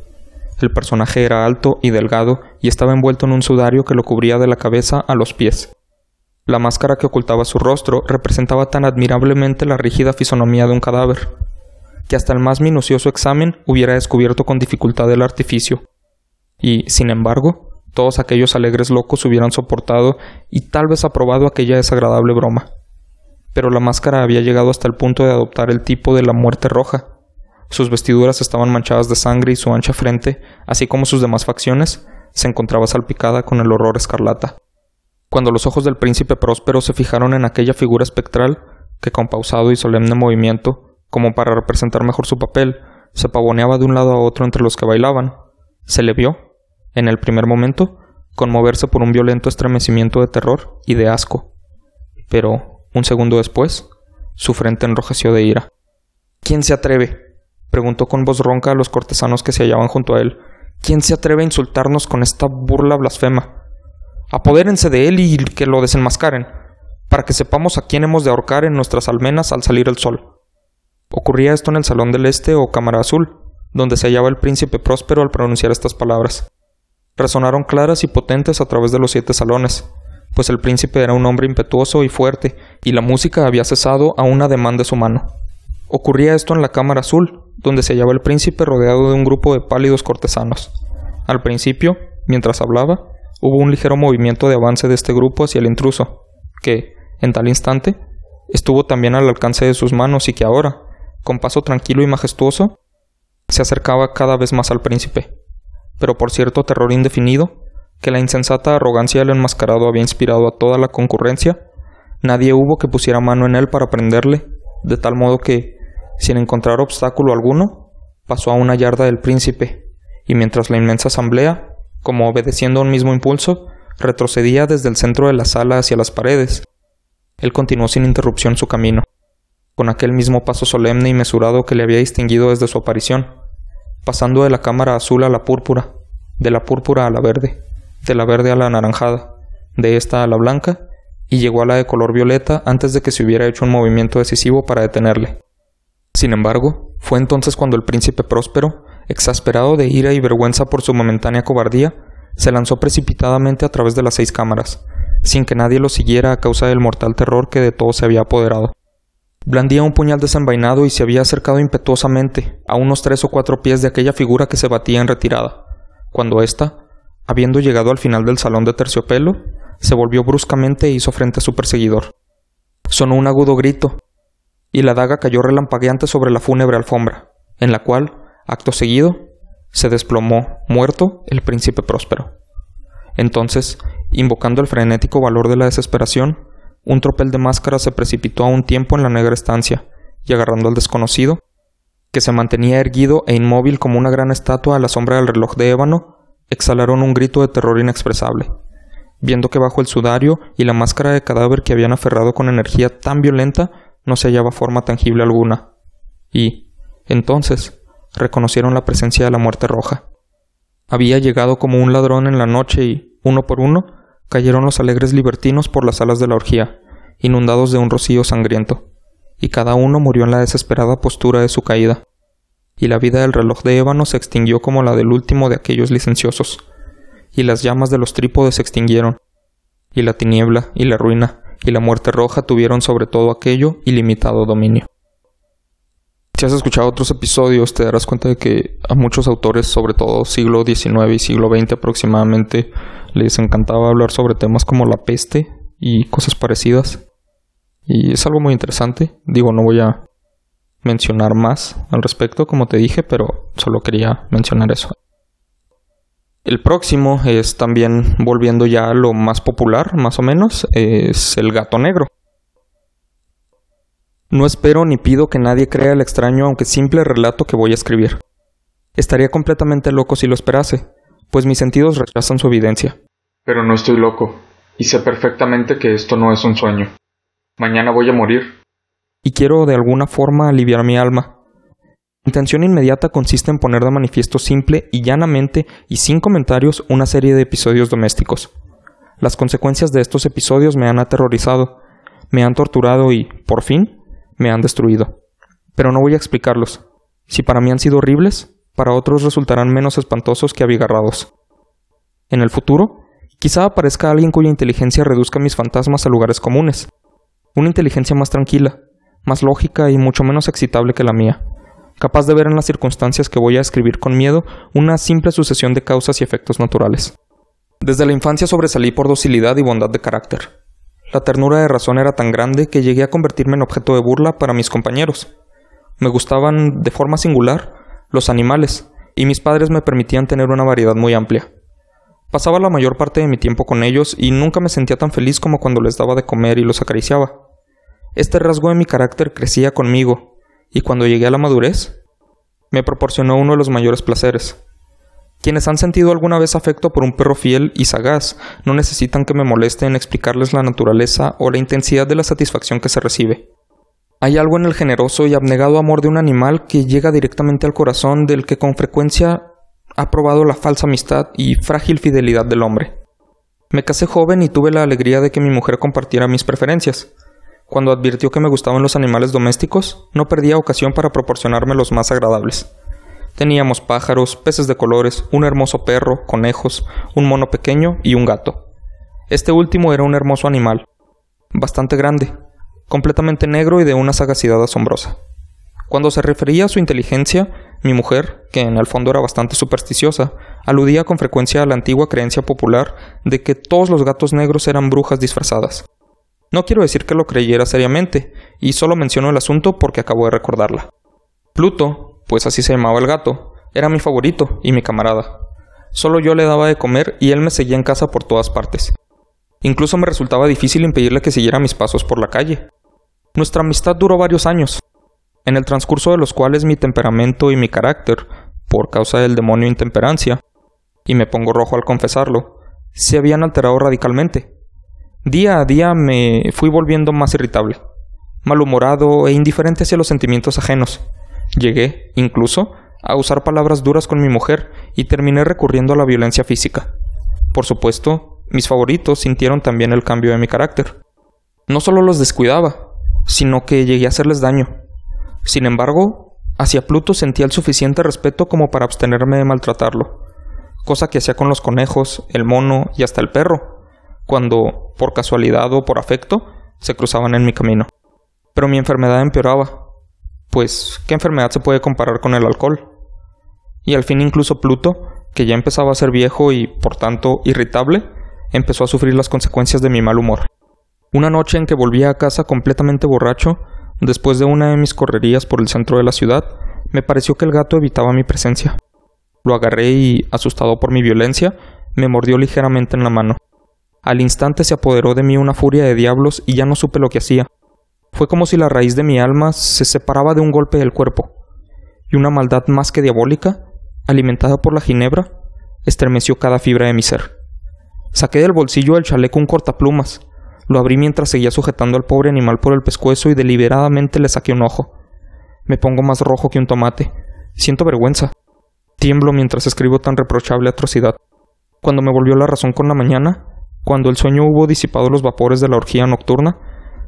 El personaje era alto y delgado y estaba envuelto en un sudario que lo cubría de la cabeza a los pies. La máscara que ocultaba su rostro representaba tan admirablemente la rígida fisonomía de un cadáver, que hasta el más minucioso examen hubiera descubierto con dificultad el artificio. Y, sin embargo, todos aquellos alegres locos hubieran soportado y tal vez aprobado aquella desagradable broma. Pero la máscara había llegado hasta el punto de adoptar el tipo de la muerte roja. Sus vestiduras estaban manchadas de sangre y su ancha frente, así como sus demás facciones, se encontraba salpicada con el horror escarlata. Cuando los ojos del príncipe próspero se fijaron en aquella figura espectral, que con pausado y solemne movimiento como para representar mejor su papel, se pavoneaba de un lado a otro entre los que bailaban. Se le vio, en el primer momento, conmoverse por un violento estremecimiento de terror y de asco. Pero, un segundo después, su frente enrojeció de ira. ¿Quién se atreve? preguntó con voz ronca a los cortesanos que se hallaban junto a él. ¿Quién se atreve a insultarnos con esta burla blasfema? Apodérense de él y que lo desenmascaren, para que sepamos a quién hemos de ahorcar en nuestras almenas al salir el sol. Ocurría esto en el Salón del Este o Cámara Azul, donde se hallaba el príncipe próspero al pronunciar estas palabras. Resonaron claras y potentes a través de los siete salones, pues el príncipe era un hombre impetuoso y fuerte, y la música había cesado a un ademán de su mano. Ocurría esto en la Cámara Azul, donde se hallaba el príncipe rodeado de un grupo de pálidos cortesanos. Al principio, mientras hablaba, hubo un ligero movimiento de avance de este grupo hacia el intruso, que, en tal instante, estuvo también al alcance de sus manos y que ahora, con paso tranquilo y majestuoso, se acercaba cada vez más al príncipe, pero por cierto terror indefinido, que la insensata arrogancia del enmascarado había inspirado a toda la concurrencia, nadie hubo que pusiera mano en él para prenderle, de tal modo que, sin encontrar obstáculo alguno, pasó a una yarda del príncipe, y mientras la inmensa asamblea, como obedeciendo a un mismo impulso, retrocedía desde el centro de la sala hacia las paredes, él continuó sin interrupción su camino con aquel mismo paso solemne y mesurado que le había distinguido desde su aparición, pasando de la cámara azul a la púrpura, de la púrpura a la verde, de la verde a la anaranjada, de esta a la blanca, y llegó a la de color violeta antes de que se hubiera hecho un movimiento decisivo para detenerle. Sin embargo, fue entonces cuando el príncipe próspero, exasperado de ira y vergüenza por su momentánea cobardía, se lanzó precipitadamente a través de las seis cámaras, sin que nadie lo siguiera a causa del mortal terror que de todo se había apoderado. Blandía un puñal desenvainado y se había acercado impetuosamente a unos tres o cuatro pies de aquella figura que se batía en retirada, cuando ésta, habiendo llegado al final del salón de terciopelo, se volvió bruscamente e hizo frente a su perseguidor. Sonó un agudo grito, y la daga cayó relampagueante sobre la fúnebre alfombra, en la cual, acto seguido, se desplomó, muerto, el príncipe próspero. Entonces, invocando el frenético valor de la desesperación, un tropel de máscaras se precipitó a un tiempo en la negra estancia, y agarrando al desconocido, que se mantenía erguido e inmóvil como una gran estatua a la sombra del reloj de ébano, exhalaron un grito de terror inexpresable, viendo que bajo el sudario y la máscara de cadáver que habían aferrado con energía tan violenta no se hallaba forma tangible alguna. Y, entonces, reconocieron la presencia de la muerte roja. Había llegado como un ladrón en la noche y, uno por uno, cayeron los alegres libertinos por las alas de la orgía, inundados de un rocío sangriento y cada uno murió en la desesperada postura de su caída. Y la vida del reloj de ébano se extinguió como la del último de aquellos licenciosos, y las llamas de los trípodes se extinguieron, y la tiniebla y la ruina y la muerte roja tuvieron sobre todo aquello ilimitado dominio. Si has escuchado otros episodios, te darás cuenta de que a muchos autores, sobre todo siglo XIX y siglo XX aproximadamente, les encantaba hablar sobre temas como la peste y cosas parecidas. Y es algo muy interesante. Digo, no voy a mencionar más al respecto, como te dije, pero solo quería mencionar eso. El próximo es también, volviendo ya a lo más popular, más o menos, es el gato negro. No espero ni pido que nadie crea el extraño aunque simple relato que voy a escribir. Estaría completamente loco si lo esperase, pues mis sentidos rechazan su evidencia. Pero no estoy loco, y sé perfectamente que esto no es un sueño. Mañana voy a morir. Y quiero de alguna forma aliviar mi alma. Mi intención inmediata consiste en poner de manifiesto simple y llanamente y sin comentarios una serie de episodios domésticos. Las consecuencias de estos episodios me han aterrorizado, me han torturado y, por fin, me han destruido. Pero no voy a explicarlos. Si para mí han sido horribles, para otros resultarán menos espantosos que abigarrados. En el futuro, quizá aparezca alguien cuya inteligencia reduzca mis fantasmas a lugares comunes, una inteligencia más tranquila, más lógica y mucho menos excitable que la mía, capaz de ver en las circunstancias que voy a escribir con miedo una simple sucesión de causas y efectos naturales. Desde la infancia sobresalí por docilidad y bondad de carácter. La ternura de razón era tan grande que llegué a convertirme en objeto de burla para mis compañeros. Me gustaban, de forma singular, los animales, y mis padres me permitían tener una variedad muy amplia. Pasaba la mayor parte de mi tiempo con ellos y nunca me sentía tan feliz como cuando les daba de comer y los acariciaba. Este rasgo de mi carácter crecía conmigo, y cuando llegué a la madurez, me proporcionó uno de los mayores placeres. Quienes han sentido alguna vez afecto por un perro fiel y sagaz no necesitan que me moleste en explicarles la naturaleza o la intensidad de la satisfacción que se recibe. Hay algo en el generoso y abnegado amor de un animal que llega directamente al corazón del que con frecuencia ha probado la falsa amistad y frágil fidelidad del hombre. Me casé joven y tuve la alegría de que mi mujer compartiera mis preferencias. Cuando advirtió que me gustaban los animales domésticos, no perdía ocasión para proporcionarme los más agradables. Teníamos pájaros, peces de colores, un hermoso perro, conejos, un mono pequeño y un gato. Este último era un hermoso animal, bastante grande, completamente negro y de una sagacidad asombrosa. Cuando se refería a su inteligencia, mi mujer, que en el fondo era bastante supersticiosa, aludía con frecuencia a la antigua creencia popular de que todos los gatos negros eran brujas disfrazadas. No quiero decir que lo creyera seriamente, y solo menciono el asunto porque acabo de recordarla. Pluto, pues así se llamaba el gato, era mi favorito y mi camarada. Solo yo le daba de comer y él me seguía en casa por todas partes. Incluso me resultaba difícil impedirle que siguiera mis pasos por la calle. Nuestra amistad duró varios años, en el transcurso de los cuales mi temperamento y mi carácter, por causa del demonio intemperancia, y me pongo rojo al confesarlo, se habían alterado radicalmente. Día a día me fui volviendo más irritable, malhumorado e indiferente hacia los sentimientos ajenos. Llegué, incluso, a usar palabras duras con mi mujer y terminé recurriendo a la violencia física. Por supuesto, mis favoritos sintieron también el cambio de mi carácter. No solo los descuidaba, sino que llegué a hacerles daño, sin embargo, hacia Pluto sentía el suficiente respeto como para abstenerme de maltratarlo, cosa que hacía con los conejos, el mono y hasta el perro, cuando, por casualidad o por afecto, se cruzaban en mi camino. Pero mi enfermedad empeoraba, pues ¿qué enfermedad se puede comparar con el alcohol? Y al fin incluso Pluto, que ya empezaba a ser viejo y, por tanto, irritable, empezó a sufrir las consecuencias de mi mal humor. Una noche en que volvía a casa completamente borracho, Después de una de mis correrías por el centro de la ciudad, me pareció que el gato evitaba mi presencia. Lo agarré y, asustado por mi violencia, me mordió ligeramente en la mano. Al instante se apoderó de mí una furia de diablos y ya no supe lo que hacía. Fue como si la raíz de mi alma se separaba de un golpe del cuerpo. y una maldad más que diabólica, alimentada por la ginebra, estremeció cada fibra de mi ser. Saqué del bolsillo del chaleco un cortaplumas, lo abrí mientras seguía sujetando al pobre animal por el pescuezo y deliberadamente le saqué un ojo. Me pongo más rojo que un tomate. Siento vergüenza. Tiemblo mientras escribo tan reprochable atrocidad. Cuando me volvió la razón con la mañana, cuando el sueño hubo disipado los vapores de la orgía nocturna,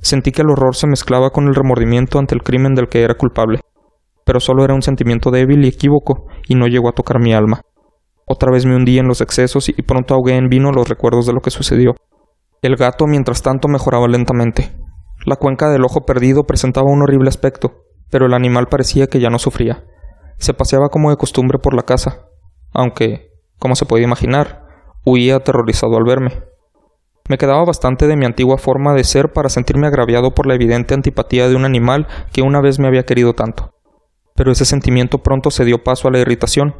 sentí que el horror se mezclaba con el remordimiento ante el crimen del que era culpable. Pero solo era un sentimiento débil y equívoco, y no llegó a tocar mi alma. Otra vez me hundí en los excesos y pronto ahogué en vino los recuerdos de lo que sucedió. El gato, mientras tanto, mejoraba lentamente. La cuenca del ojo perdido presentaba un horrible aspecto, pero el animal parecía que ya no sufría. Se paseaba como de costumbre por la casa, aunque, como se puede imaginar, huía aterrorizado al verme. Me quedaba bastante de mi antigua forma de ser para sentirme agraviado por la evidente antipatía de un animal que una vez me había querido tanto. Pero ese sentimiento pronto se dio paso a la irritación,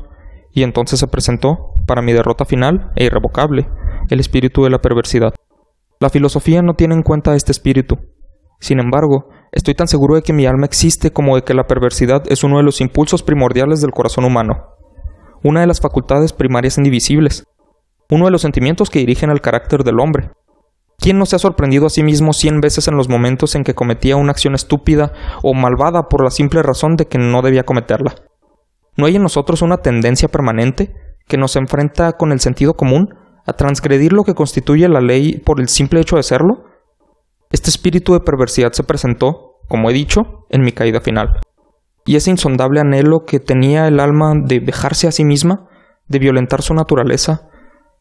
y entonces se presentó, para mi derrota final e irrevocable, el espíritu de la perversidad. La filosofía no tiene en cuenta este espíritu. Sin embargo, estoy tan seguro de que mi alma existe como de que la perversidad es uno de los impulsos primordiales del corazón humano, una de las facultades primarias indivisibles, uno de los sentimientos que dirigen el carácter del hombre. ¿Quién no se ha sorprendido a sí mismo cien veces en los momentos en que cometía una acción estúpida o malvada por la simple razón de que no debía cometerla? ¿No hay en nosotros una tendencia permanente que nos enfrenta con el sentido común a transgredir lo que constituye la ley por el simple hecho de serlo? Este espíritu de perversidad se presentó, como he dicho, en mi caída final. Y ese insondable anhelo que tenía el alma de dejarse a sí misma, de violentar su naturaleza,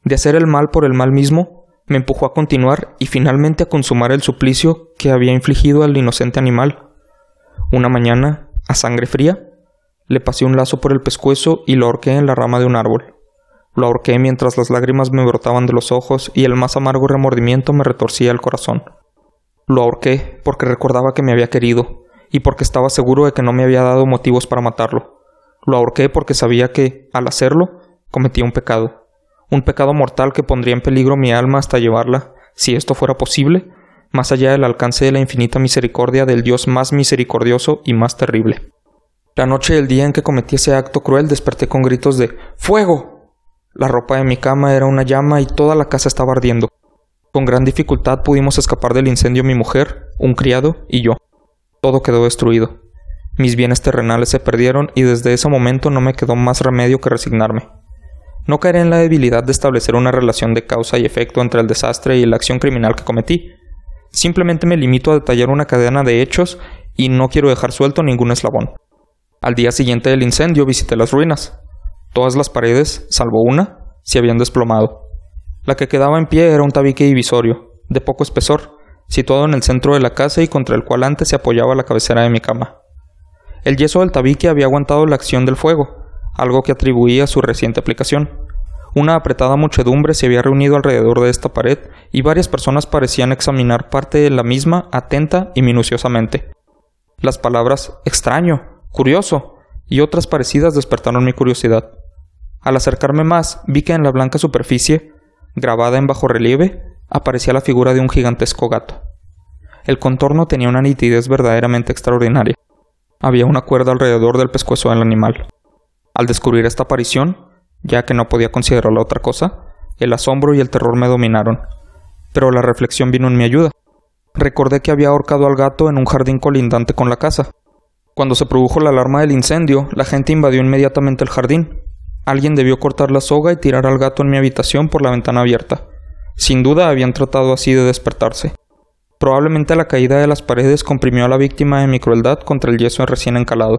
de hacer el mal por el mal mismo, me empujó a continuar y finalmente a consumar el suplicio que había infligido al inocente animal. Una mañana, a sangre fría, le pasé un lazo por el pescuezo y lo ahorqué en la rama de un árbol. Lo ahorqué mientras las lágrimas me brotaban de los ojos y el más amargo remordimiento me retorcía el corazón. Lo ahorqué porque recordaba que me había querido y porque estaba seguro de que no me había dado motivos para matarlo. Lo ahorqué porque sabía que, al hacerlo, cometía un pecado un pecado mortal que pondría en peligro mi alma hasta llevarla, si esto fuera posible, más allá del alcance de la infinita misericordia del Dios más misericordioso y más terrible. La noche del día en que cometí ese acto cruel desperté con gritos de ¡Fuego! La ropa de mi cama era una llama y toda la casa estaba ardiendo. Con gran dificultad pudimos escapar del incendio mi mujer, un criado y yo. Todo quedó destruido. Mis bienes terrenales se perdieron y desde ese momento no me quedó más remedio que resignarme. No caeré en la debilidad de establecer una relación de causa y efecto entre el desastre y la acción criminal que cometí. Simplemente me limito a detallar una cadena de hechos y no quiero dejar suelto ningún eslabón. Al día siguiente del incendio visité las ruinas. Todas las paredes, salvo una, se habían desplomado. La que quedaba en pie era un tabique divisorio, de poco espesor, situado en el centro de la casa y contra el cual antes se apoyaba la cabecera de mi cama. El yeso del tabique había aguantado la acción del fuego, algo que atribuía a su reciente aplicación. Una apretada muchedumbre se había reunido alrededor de esta pared y varias personas parecían examinar parte de la misma atenta y minuciosamente. Las palabras extraño, curioso y otras parecidas despertaron mi curiosidad. Al acercarme más, vi que en la blanca superficie, grabada en bajo relieve, aparecía la figura de un gigantesco gato. El contorno tenía una nitidez verdaderamente extraordinaria. Había una cuerda alrededor del pescuezo del animal. Al descubrir esta aparición, ya que no podía considerarla otra cosa, el asombro y el terror me dominaron. Pero la reflexión vino en mi ayuda. Recordé que había ahorcado al gato en un jardín colindante con la casa. Cuando se produjo la alarma del incendio, la gente invadió inmediatamente el jardín. Alguien debió cortar la soga y tirar al gato en mi habitación por la ventana abierta. Sin duda habían tratado así de despertarse. Probablemente la caída de las paredes comprimió a la víctima de mi crueldad contra el yeso recién encalado,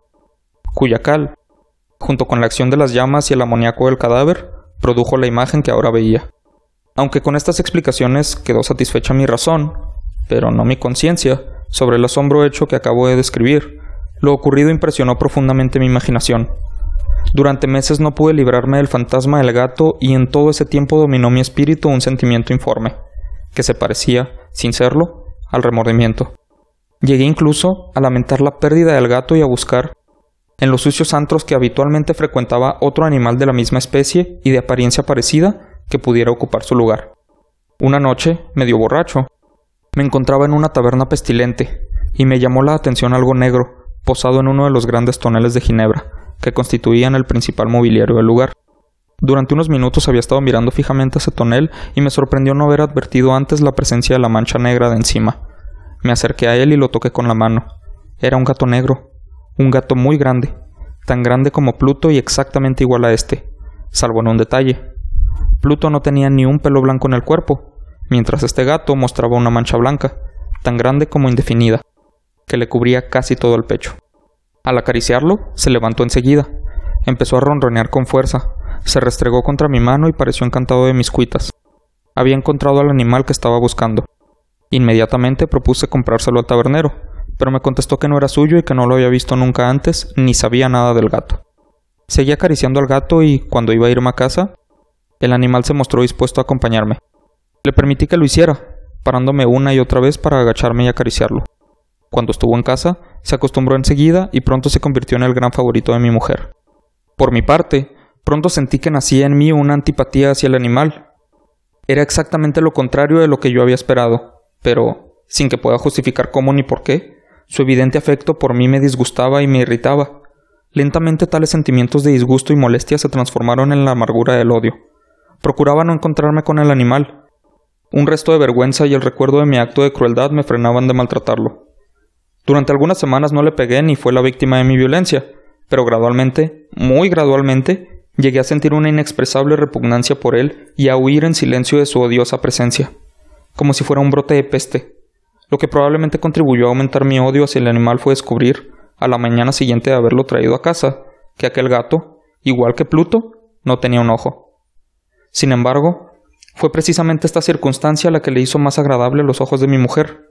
cuya cal, junto con la acción de las llamas y el amoníaco del cadáver, produjo la imagen que ahora veía. Aunque con estas explicaciones quedó satisfecha mi razón, pero no mi conciencia, sobre el asombro hecho que acabo de describir, lo ocurrido impresionó profundamente mi imaginación. Durante meses no pude librarme del fantasma del gato y en todo ese tiempo dominó mi espíritu un sentimiento informe, que se parecía, sin serlo, al remordimiento. Llegué incluso a lamentar la pérdida del gato y a buscar, en los sucios antros que habitualmente frecuentaba otro animal de la misma especie y de apariencia parecida que pudiera ocupar su lugar. Una noche, medio borracho, me encontraba en una taberna pestilente, y me llamó la atención algo negro, posado en uno de los grandes toneles de Ginebra, que constituían el principal mobiliario del lugar. Durante unos minutos había estado mirando fijamente ese tonel y me sorprendió no haber advertido antes la presencia de la mancha negra de encima. Me acerqué a él y lo toqué con la mano. Era un gato negro, un gato muy grande, tan grande como Pluto y exactamente igual a este, salvo en un detalle. Pluto no tenía ni un pelo blanco en el cuerpo, mientras este gato mostraba una mancha blanca, tan grande como indefinida, que le cubría casi todo el pecho. Al acariciarlo, se levantó enseguida, empezó a ronronear con fuerza, se restregó contra mi mano y pareció encantado de mis cuitas. Había encontrado al animal que estaba buscando. Inmediatamente propuse comprárselo al tabernero, pero me contestó que no era suyo y que no lo había visto nunca antes, ni sabía nada del gato. Seguí acariciando al gato y, cuando iba a irme a casa, el animal se mostró dispuesto a acompañarme. Le permití que lo hiciera, parándome una y otra vez para agacharme y acariciarlo. Cuando estuvo en casa, se acostumbró enseguida y pronto se convirtió en el gran favorito de mi mujer. Por mi parte, Pronto sentí que nacía en mí una antipatía hacia el animal. Era exactamente lo contrario de lo que yo había esperado, pero, sin que pueda justificar cómo ni por qué, su evidente afecto por mí me disgustaba y me irritaba. Lentamente tales sentimientos de disgusto y molestia se transformaron en la amargura del odio. Procuraba no encontrarme con el animal. Un resto de vergüenza y el recuerdo de mi acto de crueldad me frenaban de maltratarlo. Durante algunas semanas no le pegué ni fue la víctima de mi violencia, pero gradualmente, muy gradualmente, Llegué a sentir una inexpresable repugnancia por él y a huir en silencio de su odiosa presencia, como si fuera un brote de peste. Lo que probablemente contribuyó a aumentar mi odio hacia el animal fue descubrir, a la mañana siguiente de haberlo traído a casa, que aquel gato, igual que Pluto, no tenía un ojo. Sin embargo, fue precisamente esta circunstancia la que le hizo más agradable los ojos de mi mujer,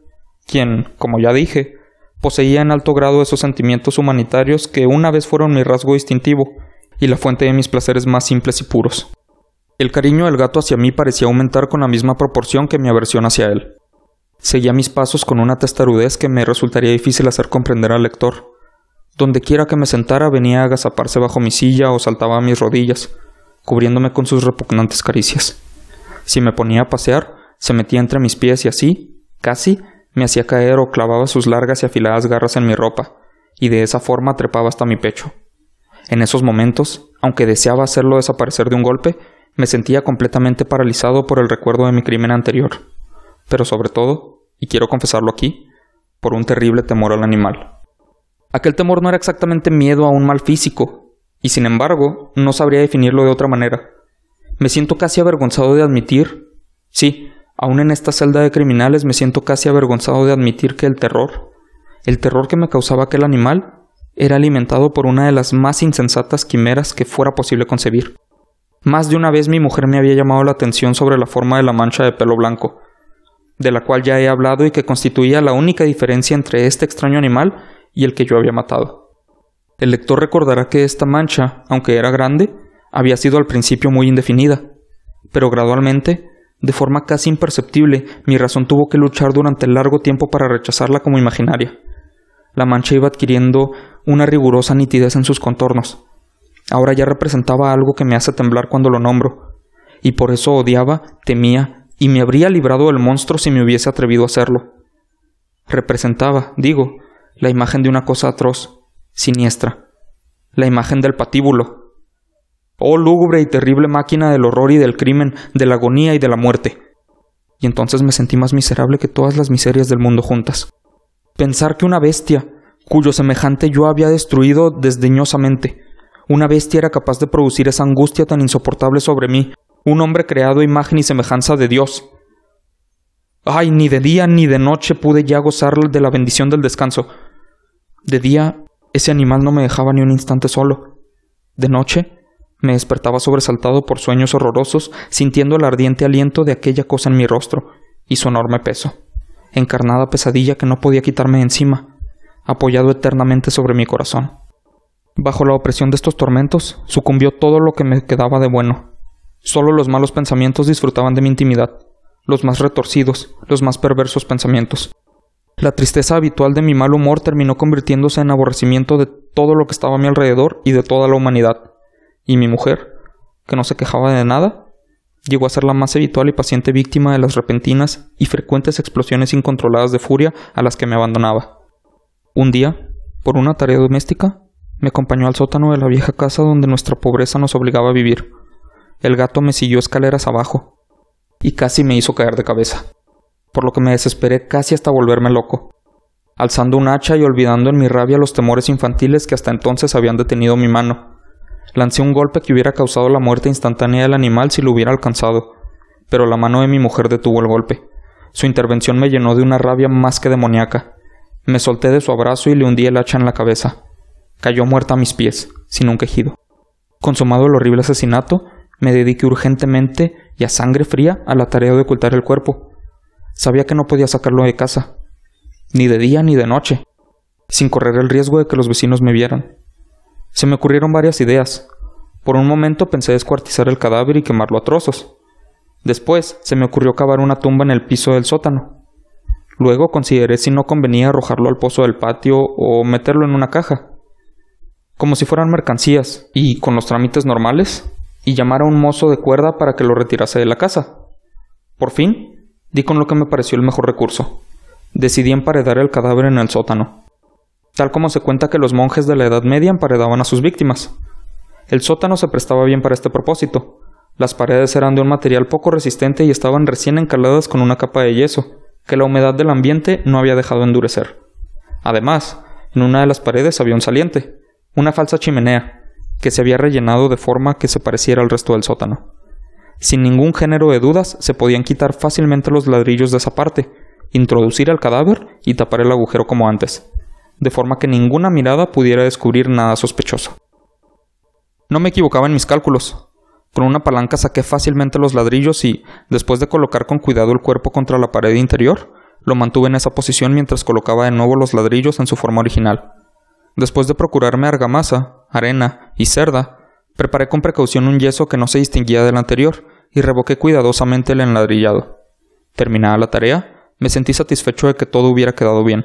quien, como ya dije, poseía en alto grado esos sentimientos humanitarios que una vez fueron mi rasgo distintivo y la fuente de mis placeres más simples y puros. El cariño del gato hacia mí parecía aumentar con la misma proporción que mi aversión hacia él. Seguía mis pasos con una testarudez que me resultaría difícil hacer comprender al lector. Donde quiera que me sentara venía a agazaparse bajo mi silla o saltaba a mis rodillas, cubriéndome con sus repugnantes caricias. Si me ponía a pasear, se metía entre mis pies y así, casi, me hacía caer o clavaba sus largas y afiladas garras en mi ropa, y de esa forma trepaba hasta mi pecho. En esos momentos, aunque deseaba hacerlo desaparecer de un golpe, me sentía completamente paralizado por el recuerdo de mi crimen anterior, pero sobre todo, y quiero confesarlo aquí, por un terrible temor al animal. Aquel temor no era exactamente miedo a un mal físico, y sin embargo, no sabría definirlo de otra manera. Me siento casi avergonzado de admitir, sí, aún en esta celda de criminales me siento casi avergonzado de admitir que el terror, el terror que me causaba aquel animal, era alimentado por una de las más insensatas quimeras que fuera posible concebir. Más de una vez mi mujer me había llamado la atención sobre la forma de la mancha de pelo blanco, de la cual ya he hablado y que constituía la única diferencia entre este extraño animal y el que yo había matado. El lector recordará que esta mancha, aunque era grande, había sido al principio muy indefinida, pero gradualmente, de forma casi imperceptible, mi razón tuvo que luchar durante largo tiempo para rechazarla como imaginaria. La mancha iba adquiriendo una rigurosa nitidez en sus contornos. Ahora ya representaba algo que me hace temblar cuando lo nombro, y por eso odiaba, temía, y me habría librado del monstruo si me hubiese atrevido a hacerlo. Representaba, digo, la imagen de una cosa atroz, siniestra, la imagen del patíbulo. Oh lúgubre y terrible máquina del horror y del crimen, de la agonía y de la muerte. Y entonces me sentí más miserable que todas las miserias del mundo juntas. Pensar que una bestia, cuyo semejante yo había destruido desdeñosamente, una bestia era capaz de producir esa angustia tan insoportable sobre mí, un hombre creado imagen y semejanza de Dios. Ay, ni de día ni de noche pude ya gozar de la bendición del descanso. De día, ese animal no me dejaba ni un instante solo. De noche, me despertaba sobresaltado por sueños horrorosos, sintiendo el ardiente aliento de aquella cosa en mi rostro y su enorme peso encarnada pesadilla que no podía quitarme encima, apoyado eternamente sobre mi corazón. Bajo la opresión de estos tormentos sucumbió todo lo que me quedaba de bueno. Solo los malos pensamientos disfrutaban de mi intimidad, los más retorcidos, los más perversos pensamientos. La tristeza habitual de mi mal humor terminó convirtiéndose en aborrecimiento de todo lo que estaba a mi alrededor y de toda la humanidad. Y mi mujer, que no se quejaba de nada, llegó a ser la más habitual y paciente víctima de las repentinas y frecuentes explosiones incontroladas de furia a las que me abandonaba. Un día, por una tarea doméstica, Me acompañó al sótano de la vieja casa donde nuestra pobreza nos obligaba a vivir. El gato me siguió escaleras abajo y casi me hizo caer de cabeza, por lo que me desesperé casi hasta volverme loco. Alzando un hacha y olvidando en mi rabia los temores infantiles que hasta entonces habían detenido mi mano, lancé un golpe que hubiera causado la muerte instantánea del animal si lo hubiera alcanzado, pero la mano de mi mujer detuvo el golpe. Su intervención me llenó de una rabia más que demoníaca. Me solté de su abrazo y le hundí el hacha en la cabeza. Cayó muerta a mis pies, sin un quejido. Consumado el horrible asesinato, me dediqué urgentemente y a sangre fría a la tarea de ocultar el cuerpo. Sabía que no podía sacarlo de casa, ni de día ni de noche, sin correr el riesgo de que los vecinos me vieran. Se me ocurrieron varias ideas. Por un momento pensé descuartizar el cadáver y quemarlo a trozos. Después se me ocurrió cavar una tumba en el piso del sótano. Luego consideré si no convenía arrojarlo al pozo del patio o meterlo en una caja. Como si fueran mercancías y con los trámites normales, y llamar a un mozo de cuerda para que lo retirase de la casa. Por fin, di con lo que me pareció el mejor recurso. Decidí emparedar el cadáver en el sótano, tal como se cuenta que los monjes de la Edad Media emparedaban a sus víctimas. El sótano se prestaba bien para este propósito. Las paredes eran de un material poco resistente y estaban recién encaladas con una capa de yeso, que la humedad del ambiente no había dejado endurecer. Además, en una de las paredes había un saliente, una falsa chimenea, que se había rellenado de forma que se pareciera al resto del sótano. Sin ningún género de dudas, se podían quitar fácilmente los ladrillos de esa parte, introducir el cadáver y tapar el agujero como antes, de forma que ninguna mirada pudiera descubrir nada sospechoso. No me equivocaba en mis cálculos. Con una palanca saqué fácilmente los ladrillos y, después de colocar con cuidado el cuerpo contra la pared interior, lo mantuve en esa posición mientras colocaba de nuevo los ladrillos en su forma original. Después de procurarme argamasa, arena y cerda, preparé con precaución un yeso que no se distinguía del anterior y revoqué cuidadosamente el enladrillado. Terminada la tarea, me sentí satisfecho de que todo hubiera quedado bien.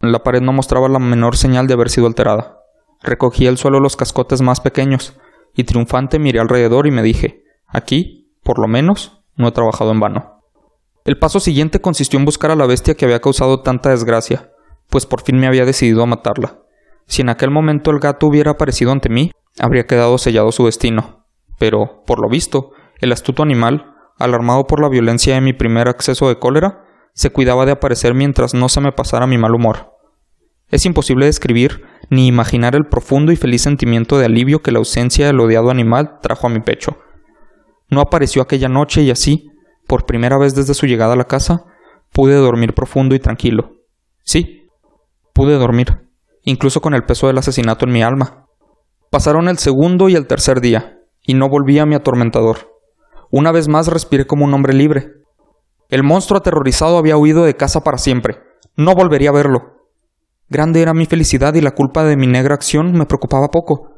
La pared no mostraba la menor señal de haber sido alterada. Recogí el suelo los cascotes más pequeños, y triunfante miré alrededor y me dije, aquí, por lo menos, no he trabajado en vano. El paso siguiente consistió en buscar a la bestia que había causado tanta desgracia, pues por fin me había decidido a matarla. Si en aquel momento el gato hubiera aparecido ante mí, habría quedado sellado su destino. Pero, por lo visto, el astuto animal, alarmado por la violencia de mi primer acceso de cólera, se cuidaba de aparecer mientras no se me pasara mi mal humor. Es imposible describir ni imaginar el profundo y feliz sentimiento de alivio que la ausencia del odiado animal trajo a mi pecho. No apareció aquella noche y así, por primera vez desde su llegada a la casa, pude dormir profundo y tranquilo. Sí, pude dormir incluso con el peso del asesinato en mi alma. Pasaron el segundo y el tercer día, y no volví a mi atormentador. Una vez más respiré como un hombre libre. El monstruo aterrorizado había huido de casa para siempre. No volvería a verlo. Grande era mi felicidad y la culpa de mi negra acción me preocupaba poco.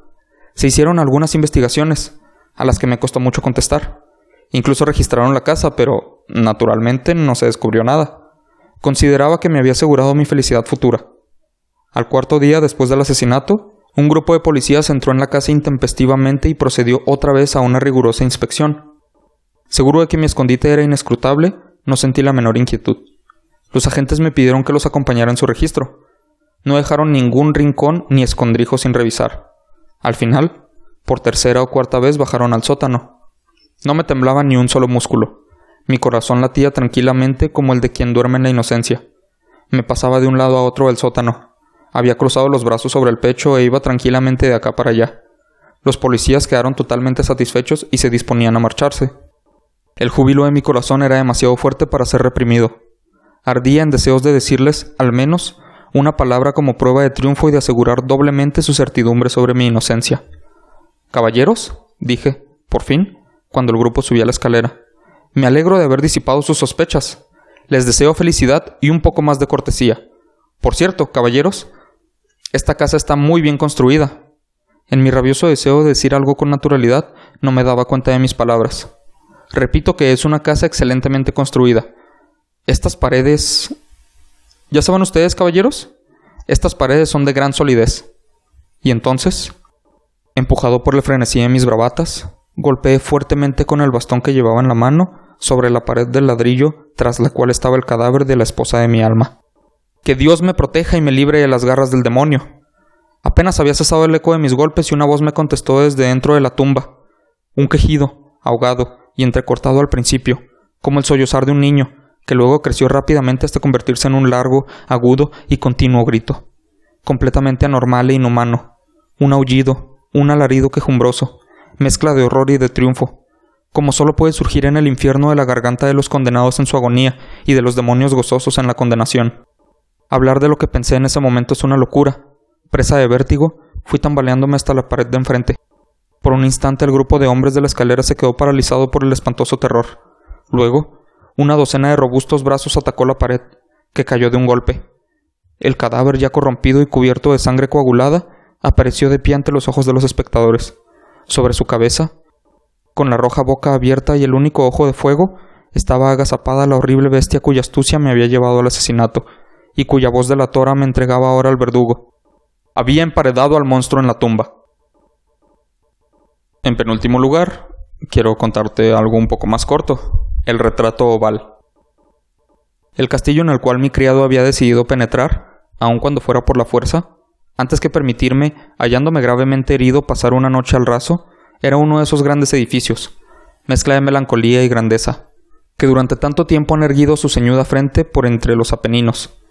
Se hicieron algunas investigaciones, a las que me costó mucho contestar. Incluso registraron la casa, pero naturalmente no se descubrió nada. Consideraba que me había asegurado mi felicidad futura. Al cuarto día después del asesinato, un grupo de policías entró en la casa intempestivamente y procedió otra vez a una rigurosa inspección. Seguro de que mi escondite era inescrutable, no sentí la menor inquietud. Los agentes me pidieron que los acompañara en su registro. No dejaron ningún rincón ni escondrijo sin revisar. Al final, por tercera o cuarta vez bajaron al sótano. No me temblaba ni un solo músculo. Mi corazón latía tranquilamente como el de quien duerme en la inocencia. Me pasaba de un lado a otro del sótano, había cruzado los brazos sobre el pecho e iba tranquilamente de acá para allá. Los policías quedaron totalmente satisfechos y se disponían a marcharse. El júbilo de mi corazón era demasiado fuerte para ser reprimido. Ardía en deseos de decirles, al menos, una palabra como prueba de triunfo y de asegurar doblemente su certidumbre sobre mi inocencia. Caballeros, dije, por fin, cuando el grupo subía la escalera. Me alegro de haber disipado sus sospechas. Les deseo felicidad y un poco más de cortesía. Por cierto, caballeros, esta casa está muy bien construida. En mi rabioso deseo de decir algo con naturalidad, no me daba cuenta de mis palabras. Repito que es una casa excelentemente construida. Estas paredes... ¿Ya saben ustedes, caballeros? Estas paredes son de gran solidez. Y entonces, empujado por el frenesí de mis bravatas, golpeé fuertemente con el bastón que llevaba en la mano sobre la pared del ladrillo tras la cual estaba el cadáver de la esposa de mi alma. Que Dios me proteja y me libre de las garras del demonio. Apenas había cesado el eco de mis golpes y una voz me contestó desde dentro de la tumba. Un quejido, ahogado y entrecortado al principio, como el sollozar de un niño, que luego creció rápidamente hasta convertirse en un largo, agudo y continuo grito, completamente anormal e inhumano, un aullido, un alarido quejumbroso, mezcla de horror y de triunfo, como solo puede surgir en el infierno de la garganta de los condenados en su agonía y de los demonios gozosos en la condenación. Hablar de lo que pensé en ese momento es una locura. Presa de vértigo, fui tambaleándome hasta la pared de enfrente. Por un instante el grupo de hombres de la escalera se quedó paralizado por el espantoso terror. Luego, una docena de robustos brazos atacó la pared, que cayó de un golpe. El cadáver ya corrompido y cubierto de sangre coagulada apareció de pie ante los ojos de los espectadores. Sobre su cabeza, con la roja boca abierta y el único ojo de fuego, estaba agazapada la horrible bestia cuya astucia me había llevado al asesinato, y cuya voz de la tora me entregaba ahora al verdugo. Había emparedado al monstruo en la tumba. En penúltimo lugar, quiero contarte algo un poco más corto, el retrato oval. El castillo en el cual mi criado había decidido penetrar, aun cuando fuera por la fuerza, antes que permitirme, hallándome gravemente herido, pasar una noche al raso, era uno de esos grandes edificios, mezcla de melancolía y grandeza, que durante tanto tiempo han erguido su ceñuda frente por entre los Apeninos,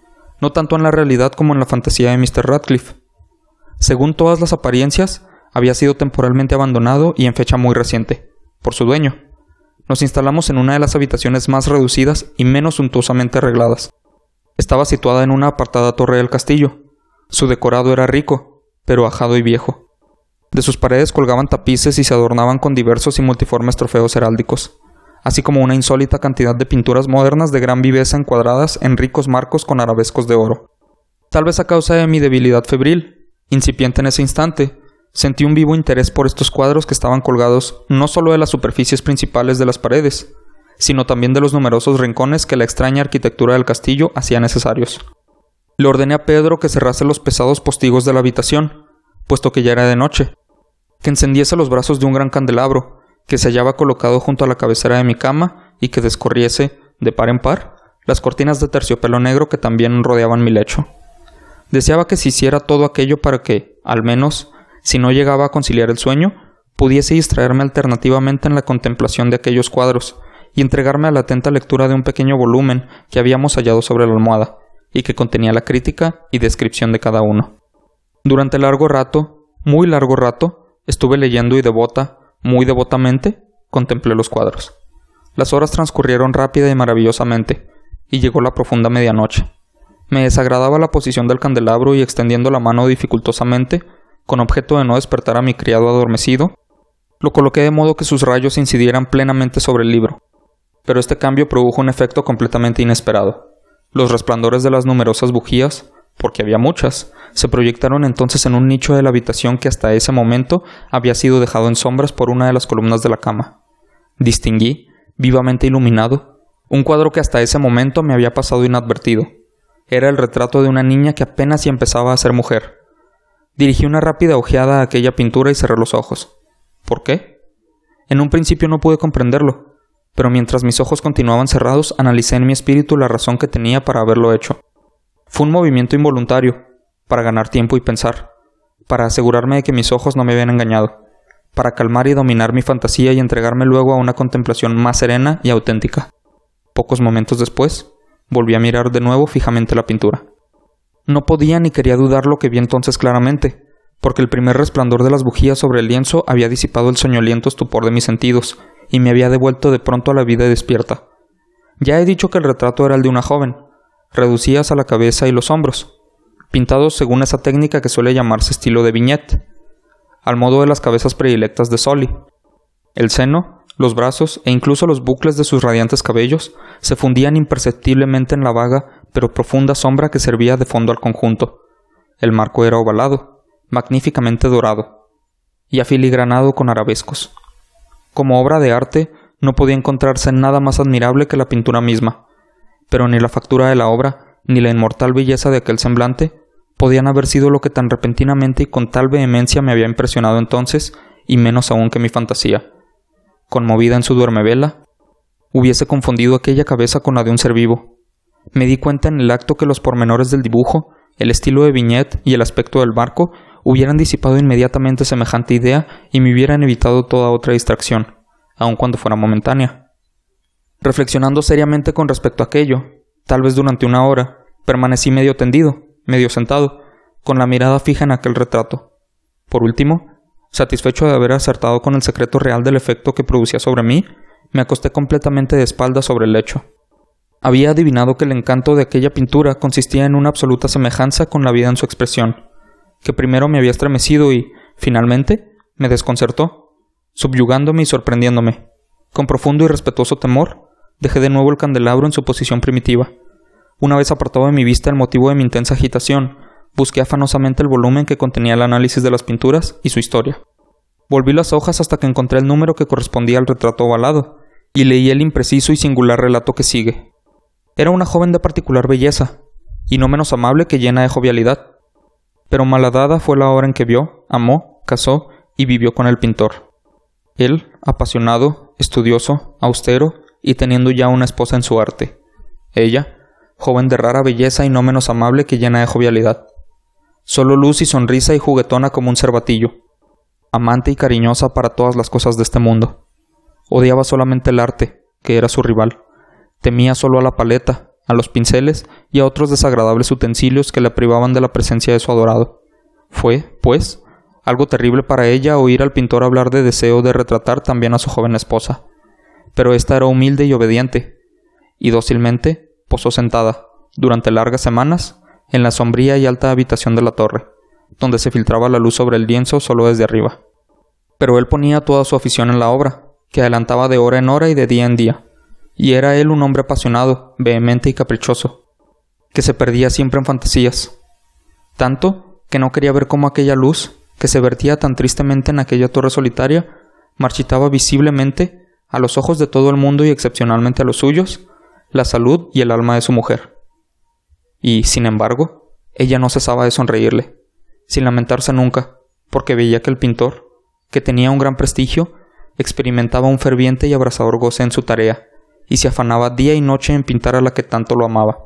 no tanto en la realidad como en la fantasía de Mr. Radcliffe. Según todas las apariencias, había sido temporalmente abandonado y en fecha muy reciente, por su dueño. Nos instalamos en una de las habitaciones más reducidas y menos suntuosamente arregladas. Estaba situada en una apartada torre del castillo. Su decorado era rico, pero ajado y viejo. De sus paredes colgaban tapices y se adornaban con diversos y multiformes trofeos heráldicos, así como una insólita cantidad de pinturas modernas de gran viveza encuadradas en ricos marcos con arabescos de oro. Tal vez a causa de mi debilidad febril, incipiente en ese instante, sentí un vivo interés por estos cuadros que estaban colgados no solo de las superficies principales de las paredes, sino también de los numerosos rincones que la extraña arquitectura del castillo hacía necesarios. Le ordené a Pedro que cerrase los pesados postigos de la habitación, puesto que ya era de noche, que encendiese los brazos de un gran candelabro, que se hallaba colocado junto a la cabecera de mi cama y que descorriese, de par en par, las cortinas de terciopelo negro que también rodeaban mi lecho. Deseaba que se hiciera todo aquello para que, al menos, si no llegaba a conciliar el sueño, pudiese distraerme alternativamente en la contemplación de aquellos cuadros y entregarme a la atenta lectura de un pequeño volumen que habíamos hallado sobre la almohada y que contenía la crítica y descripción de cada uno. Durante largo rato, muy largo rato, estuve leyendo y devota, muy devotamente, contemplé los cuadros. Las horas transcurrieron rápida y maravillosamente, y llegó la profunda medianoche. Me desagradaba la posición del candelabro y extendiendo la mano dificultosamente, con objeto de no despertar a mi criado adormecido, lo coloqué de modo que sus rayos incidieran plenamente sobre el libro. Pero este cambio produjo un efecto completamente inesperado. Los resplandores de las numerosas bujías, porque había muchas, se proyectaron entonces en un nicho de la habitación que hasta ese momento había sido dejado en sombras por una de las columnas de la cama. Distinguí, vivamente iluminado, un cuadro que hasta ese momento me había pasado inadvertido. Era el retrato de una niña que apenas y empezaba a ser mujer. Dirigí una rápida ojeada a aquella pintura y cerré los ojos. ¿Por qué? En un principio no pude comprenderlo, pero mientras mis ojos continuaban cerrados, analicé en mi espíritu la razón que tenía para haberlo hecho. Fue un movimiento involuntario, para ganar tiempo y pensar, para asegurarme de que mis ojos no me habían engañado, para calmar y dominar mi fantasía y entregarme luego a una contemplación más serena y auténtica. Pocos momentos después, volví a mirar de nuevo fijamente la pintura. No podía ni quería dudar lo que vi entonces claramente, porque el primer resplandor de las bujías sobre el lienzo había disipado el soñoliento estupor de mis sentidos, y me había devuelto de pronto a la vida despierta. Ya he dicho que el retrato era el de una joven, reducidas a la cabeza y los hombros, pintados según esa técnica que suele llamarse estilo de viñete, al modo de las cabezas predilectas de Soli. El seno, los brazos e incluso los bucles de sus radiantes cabellos se fundían imperceptiblemente en la vaga pero profunda sombra que servía de fondo al conjunto. El marco era ovalado, magníficamente dorado, y afiligranado con arabescos. Como obra de arte, no podía encontrarse nada más admirable que la pintura misma, pero ni la factura de la obra, ni la inmortal belleza de aquel semblante, podían haber sido lo que tan repentinamente y con tal vehemencia me había impresionado entonces, y menos aún que mi fantasía. Conmovida en su duermevela, hubiese confundido aquella cabeza con la de un ser vivo, me di cuenta en el acto que los pormenores del dibujo, el estilo de viñet y el aspecto del barco hubieran disipado inmediatamente semejante idea y me hubieran evitado toda otra distracción, aun cuando fuera momentánea. Reflexionando seriamente con respecto a aquello, tal vez durante una hora, permanecí medio tendido, medio sentado, con la mirada fija en aquel retrato. Por último, satisfecho de haber acertado con el secreto real del efecto que producía sobre mí, me acosté completamente de espaldas sobre el lecho. Había adivinado que el encanto de aquella pintura consistía en una absoluta semejanza con la vida en su expresión, que primero me había estremecido y, finalmente, me desconcertó, subyugándome y sorprendiéndome. Con profundo y respetuoso temor, dejé de nuevo el candelabro en su posición primitiva. Una vez apartado de mi vista el motivo de mi intensa agitación, busqué afanosamente el volumen que contenía el análisis de las pinturas y su historia. Volví las hojas hasta que encontré el número que correspondía al retrato ovalado, y leí el impreciso y singular relato que sigue. Era una joven de particular belleza, y no menos amable que llena de jovialidad. Pero malhadada fue la hora en que vio, amó, casó y vivió con el pintor. Él, apasionado, estudioso, austero y teniendo ya una esposa en su arte. Ella, joven de rara belleza y no menos amable que llena de jovialidad. Solo luz y sonrisa y juguetona como un cervatillo. Amante y cariñosa para todas las cosas de este mundo. Odiaba solamente el arte, que era su rival. Temía solo a la paleta, a los pinceles y a otros desagradables utensilios que la privaban de la presencia de su adorado. Fue, pues, algo terrible para ella oír al pintor hablar de deseo de retratar también a su joven esposa. Pero ésta era humilde y obediente, y dócilmente posó sentada, durante largas semanas, en la sombría y alta habitación de la torre, donde se filtraba la luz sobre el lienzo solo desde arriba. Pero él ponía toda su afición en la obra, que adelantaba de hora en hora y de día en día, y era él un hombre apasionado, vehemente y caprichoso, que se perdía siempre en fantasías, tanto que no quería ver cómo aquella luz, que se vertía tan tristemente en aquella torre solitaria, marchitaba visiblemente, a los ojos de todo el mundo y excepcionalmente a los suyos, la salud y el alma de su mujer. Y, sin embargo, ella no cesaba de sonreírle, sin lamentarse nunca, porque veía que el pintor, que tenía un gran prestigio, experimentaba un ferviente y abrasador goce en su tarea, y se afanaba día y noche en pintar a la que tanto lo amaba,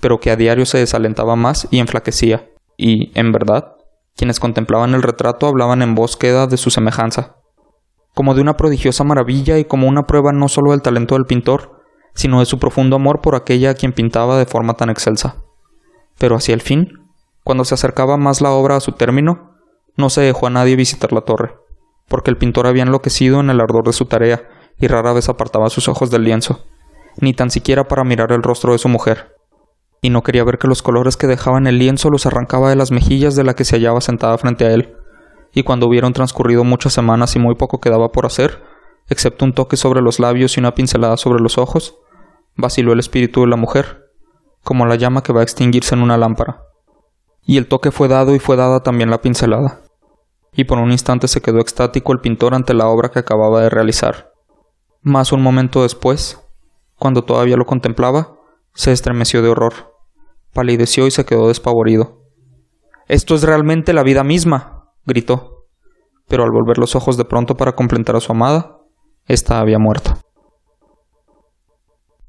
pero que a diario se desalentaba más y enflaquecía, y, en verdad, quienes contemplaban el retrato hablaban en voz queda de su semejanza, como de una prodigiosa maravilla y como una prueba no solo del talento del pintor, sino de su profundo amor por aquella a quien pintaba de forma tan excelsa. Pero hacia el fin, cuando se acercaba más la obra a su término, no se dejó a nadie visitar la torre, porque el pintor había enloquecido en el ardor de su tarea y rara vez apartaba sus ojos del lienzo, ni tan siquiera para mirar el rostro de su mujer, y no quería ver que los colores que dejaba en el lienzo los arrancaba de las mejillas de la que se hallaba sentada frente a él, y cuando hubieron transcurrido muchas semanas y muy poco quedaba por hacer, excepto un toque sobre los labios y una pincelada sobre los ojos, vaciló el espíritu de la mujer, como la llama que va a extinguirse en una lámpara. Y el toque fue dado y fue dada también la pincelada. Y por un instante se quedó extático el pintor ante la obra que acababa de realizar. Mas un momento después, cuando todavía lo contemplaba, se estremeció de horror, palideció y se quedó despavorido. Esto es realmente la vida misma, gritó. Pero al volver los ojos de pronto para completar a su amada, esta había muerto.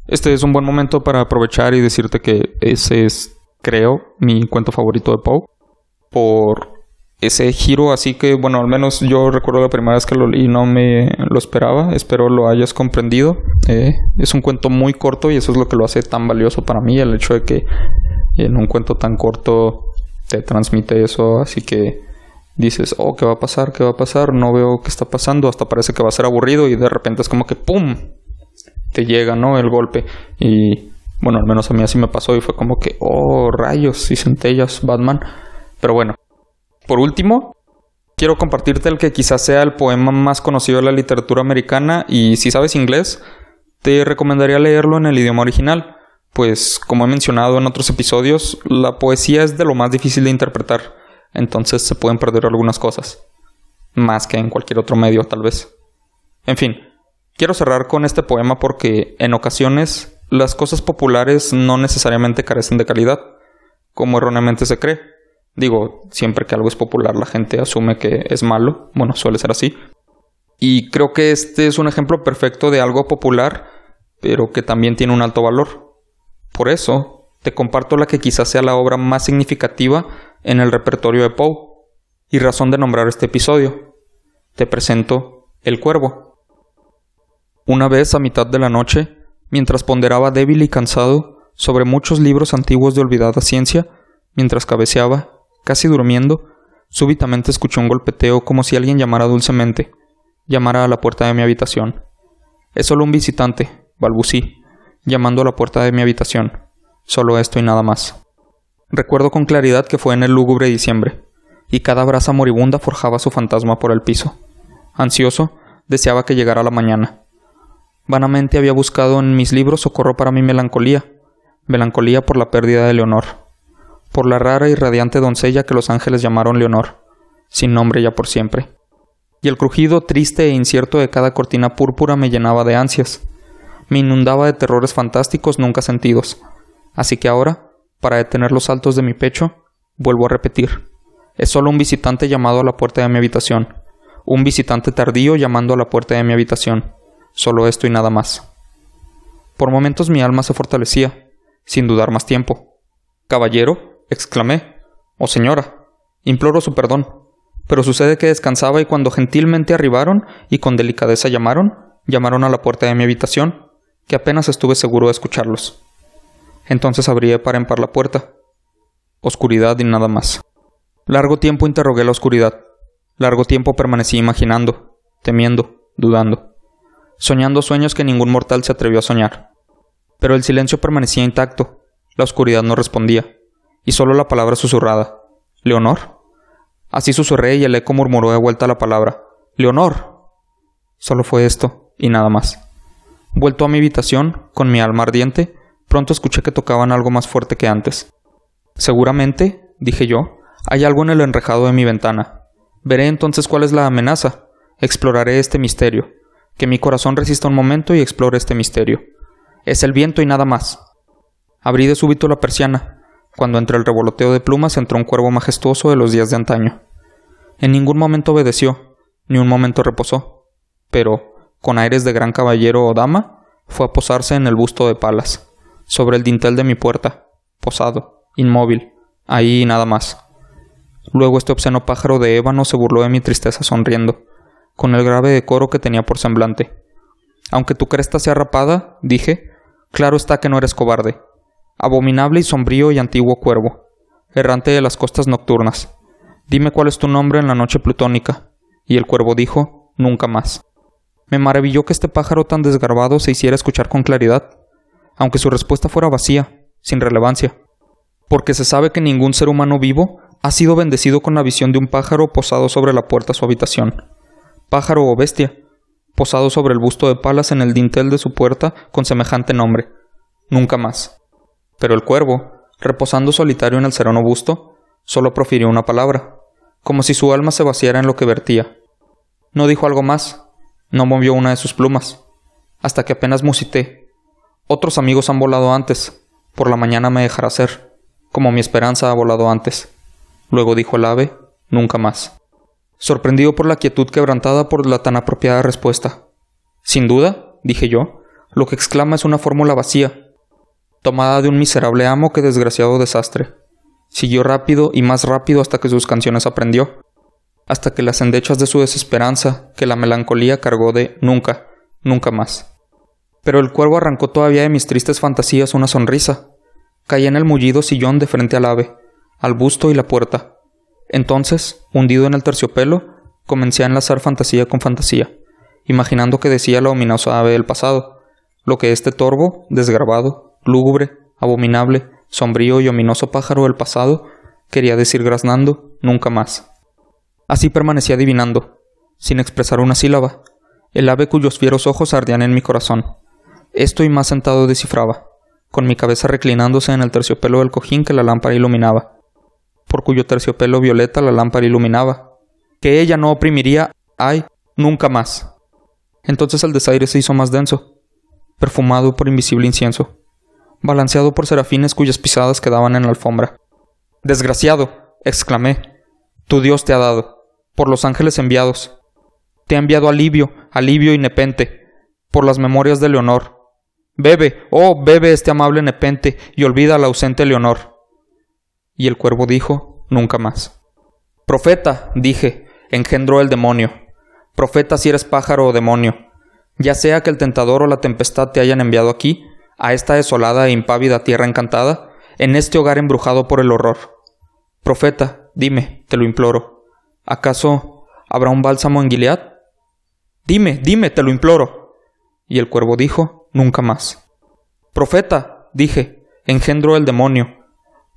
Este es un buen momento para aprovechar y decirte que ese es, creo, mi cuento favorito de Poe. Por ese giro, así que, bueno, al menos yo recuerdo la primera vez que lo leí no me lo esperaba. Espero lo hayas comprendido. Eh, es un cuento muy corto y eso es lo que lo hace tan valioso para mí, el hecho de que en un cuento tan corto te transmite eso, así que dices, oh, ¿qué va a pasar? ¿Qué va a pasar? No veo qué está pasando, hasta parece que va a ser aburrido y de repente es como que ¡pum! te llega, ¿no? El golpe. Y bueno, al menos a mí así me pasó y fue como que, oh, rayos y centellas, Batman. Pero bueno, por último, quiero compartirte el que quizás sea el poema más conocido de la literatura americana y si sabes inglés, te recomendaría leerlo en el idioma original, pues como he mencionado en otros episodios, la poesía es de lo más difícil de interpretar, entonces se pueden perder algunas cosas, más que en cualquier otro medio tal vez. En fin, Quiero cerrar con este poema porque en ocasiones las cosas populares no necesariamente carecen de calidad, como erróneamente se cree. Digo, siempre que algo es popular la gente asume que es malo, bueno, suele ser así. Y creo que este es un ejemplo perfecto de algo popular, pero que también tiene un alto valor. Por eso, te comparto la que quizás sea la obra más significativa en el repertorio de Poe, y razón de nombrar este episodio. Te presento El Cuervo. Una vez a mitad de la noche, mientras ponderaba débil y cansado sobre muchos libros antiguos de olvidada ciencia, mientras cabeceaba, casi durmiendo, súbitamente escuché un golpeteo como si alguien llamara dulcemente, llamara a la puerta de mi habitación. Es solo un visitante, balbucí, llamando a la puerta de mi habitación. Solo esto y nada más. Recuerdo con claridad que fue en el lúgubre diciembre, y cada brasa moribunda forjaba su fantasma por el piso. Ansioso, deseaba que llegara la mañana. Vanamente había buscado en mis libros socorro para mi melancolía, melancolía por la pérdida de Leonor, por la rara y radiante doncella que los ángeles llamaron Leonor, sin nombre ya por siempre. Y el crujido triste e incierto de cada cortina púrpura me llenaba de ansias, me inundaba de terrores fantásticos nunca sentidos. Así que ahora, para detener los saltos de mi pecho, vuelvo a repetir. Es solo un visitante llamado a la puerta de mi habitación, un visitante tardío llamando a la puerta de mi habitación. Solo esto y nada más. Por momentos mi alma se fortalecía, sin dudar más tiempo. Caballero, exclamé. Oh señora, imploro su perdón. Pero sucede que descansaba y cuando gentilmente arribaron y con delicadeza llamaron, llamaron a la puerta de mi habitación, que apenas estuve seguro de escucharlos. Entonces abrí para par en par la puerta. Oscuridad y nada más. Largo tiempo interrogué la oscuridad. Largo tiempo permanecí imaginando, temiendo, dudando, soñando sueños que ningún mortal se atrevió a soñar. Pero el silencio permanecía intacto, la oscuridad no respondía, y solo la palabra susurrada. ¿Leonor? Así susurré y el eco murmuró de vuelta la palabra. ¡Leonor! Solo fue esto, y nada más. Vuelto a mi habitación, con mi alma ardiente, pronto escuché que tocaban algo más fuerte que antes. Seguramente, dije yo, hay algo en el enrejado de mi ventana. Veré entonces cuál es la amenaza. Exploraré este misterio. Que mi corazón resista un momento y explore este misterio. Es el viento y nada más. Abrí de súbito la persiana, cuando entre el revoloteo de plumas entró un cuervo majestuoso de los días de antaño. En ningún momento obedeció, ni un momento reposó, pero, con aires de gran caballero o dama, fue a posarse en el busto de Palas, sobre el dintel de mi puerta, posado, inmóvil, ahí nada más. Luego este obsceno pájaro de ébano se burló de mi tristeza sonriendo, con el grave decoro que tenía por semblante. Aunque tu cresta sea rapada, dije, claro está que no eres cobarde. Abominable y sombrío y antiguo cuervo, errante de las costas nocturnas. Dime cuál es tu nombre en la noche plutónica. Y el cuervo dijo, nunca más. Me maravilló que este pájaro tan desgarbado se hiciera escuchar con claridad, aunque su respuesta fuera vacía, sin relevancia, porque se sabe que ningún ser humano vivo ha sido bendecido con la visión de un pájaro posado sobre la puerta de su habitación. Pájaro o bestia, posado sobre el busto de Palas en el dintel de su puerta con semejante nombre. Nunca más. Pero el cuervo, reposando solitario en el sereno busto, solo profirió una palabra, como si su alma se vaciara en lo que vertía. No dijo algo más, no movió una de sus plumas, hasta que apenas musité. Otros amigos han volado antes, por la mañana me dejará ser, como mi esperanza ha volado antes. Luego dijo el ave, nunca más. Sorprendido por la quietud quebrantada por la tan apropiada respuesta. Sin duda, dije yo, lo que exclama es una fórmula vacía, tomada de un miserable amo que desgraciado desastre. Siguió rápido y más rápido hasta que sus canciones aprendió, hasta que las endechas de su desesperanza, que la melancolía cargó de nunca, nunca más. Pero el cuervo arrancó todavía de mis tristes fantasías una sonrisa. Caí en el mullido sillón de frente al ave, al busto y la puerta. Entonces, hundido en el terciopelo, comencé a enlazar fantasía con fantasía, imaginando que decía la ominosa ave del pasado, lo que este torvo, desgarbado, lúgubre, abominable, sombrío y ominoso pájaro del pasado quería decir graznando nunca más. Así permanecí adivinando, sin expresar una sílaba, el ave cuyos fieros ojos ardían en mi corazón. Esto y más sentado descifraba, con mi cabeza reclinándose en el terciopelo del cojín que la lámpara iluminaba, por cuyo terciopelo violeta la lámpara iluminaba, que ella no oprimiría, ay, nunca más. Entonces el desaire se hizo más denso, perfumado por invisible incienso, balanceado por serafines cuyas pisadas quedaban en la alfombra. Desgraciado, exclamé, tu Dios te ha dado por los ángeles enviados. Te ha enviado alivio, alivio y nepente, por las memorias de Leonor. Bebe, oh, bebe este amable nepente y olvida al ausente Leonor. Y el cuervo dijo, nunca más. Profeta, dije, engendró el demonio. Profeta si eres pájaro o demonio. Ya sea que el tentador o la tempestad te hayan enviado aquí, a esta desolada e impávida tierra encantada, en este hogar embrujado por el horror. Profeta, dime, te lo imploro, ¿acaso habrá un bálsamo en Gilead? Dime, dime, te lo imploro. Y el cuervo dijo, nunca más. Profeta, dije, engendro el demonio.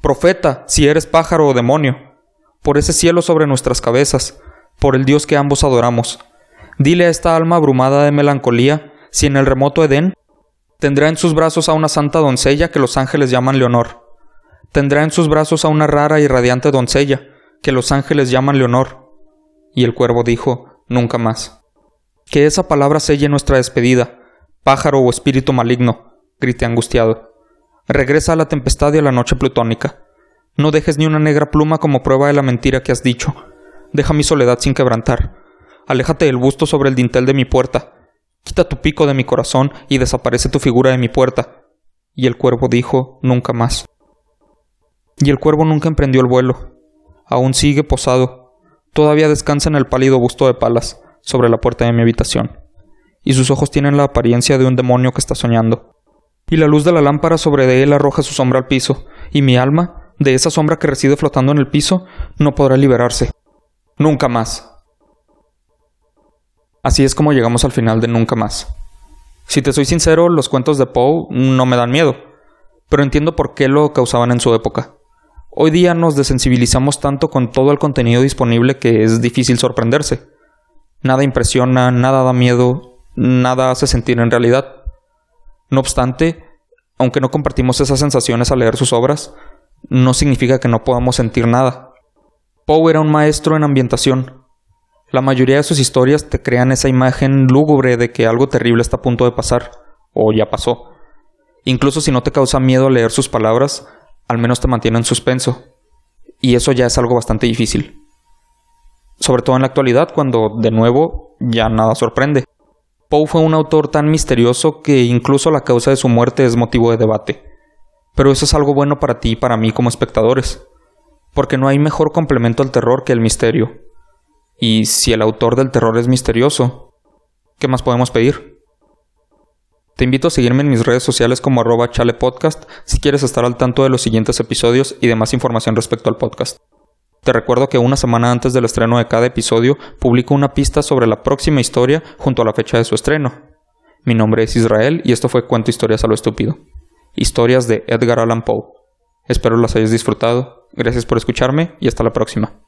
Profeta, si eres pájaro o demonio, por ese cielo sobre nuestras cabezas, por el Dios que ambos adoramos. Dile a esta alma abrumada de melancolía si en el remoto Edén tendrá en sus brazos a una santa doncella que los ángeles llaman Leonor. Tendrá en sus brazos a una rara y radiante doncella que los ángeles llaman Leonor. Y el cuervo dijo, nunca más. Que esa palabra selle nuestra despedida, pájaro o espíritu maligno, grité angustiado. Regresa a la tempestad y a la noche plutónica. No dejes ni una negra pluma como prueba de la mentira que has dicho. Deja mi soledad sin quebrantar. Aléjate del busto sobre el dintel de mi puerta. Quita tu pico de mi corazón y desaparece tu figura de mi puerta. Y el cuervo dijo nunca más. Y el cuervo nunca emprendió el vuelo. Aún sigue posado. Todavía descansa en el pálido busto de palas, sobre la puerta de mi habitación. Y sus ojos tienen la apariencia de un demonio que está soñando. Y la luz de la lámpara sobre él arroja su sombra al piso, y mi alma, de esa sombra que reside flotando en el piso, no podrá liberarse. Nunca más. Así es como llegamos al final de Nunca más. Si te soy sincero, los cuentos de Poe no me dan miedo, pero entiendo por qué lo causaban en su época. Hoy día nos desensibilizamos tanto con todo el contenido disponible que es difícil sorprenderse. Nada impresiona, nada da miedo, nada hace sentir en realidad. No obstante, aunque no compartimos esas sensaciones al leer sus obras, no significa que no podamos sentir nada. Poe era un maestro en ambientación, la mayoría de sus historias te crean esa imagen lúgubre de que algo terrible está a punto de pasar, o ya pasó. Incluso si no te causa miedo leer sus palabras, al menos te mantiene en suspenso. Y eso ya es algo bastante difícil. Sobre todo en la actualidad, cuando, de nuevo, ya nada sorprende. Poe fue un autor tan misterioso que incluso la causa de su muerte es motivo de debate. Pero eso es algo bueno para ti y para mí como espectadores, porque no hay mejor complemento al terror que el misterio. Y si el autor del terror es misterioso, ¿qué más podemos pedir? Te invito a seguirme en mis redes sociales como arroba chalepodcast si quieres estar al tanto de los siguientes episodios y de más información respecto al podcast. Te recuerdo que una semana antes del estreno de cada episodio publico una pista sobre la próxima historia junto a la fecha de su estreno. Mi nombre es Israel y esto fue Cuento Historias a lo Estúpido. Historias de Edgar Allan Poe. Espero las hayas disfrutado. Gracias por escucharme y hasta la próxima.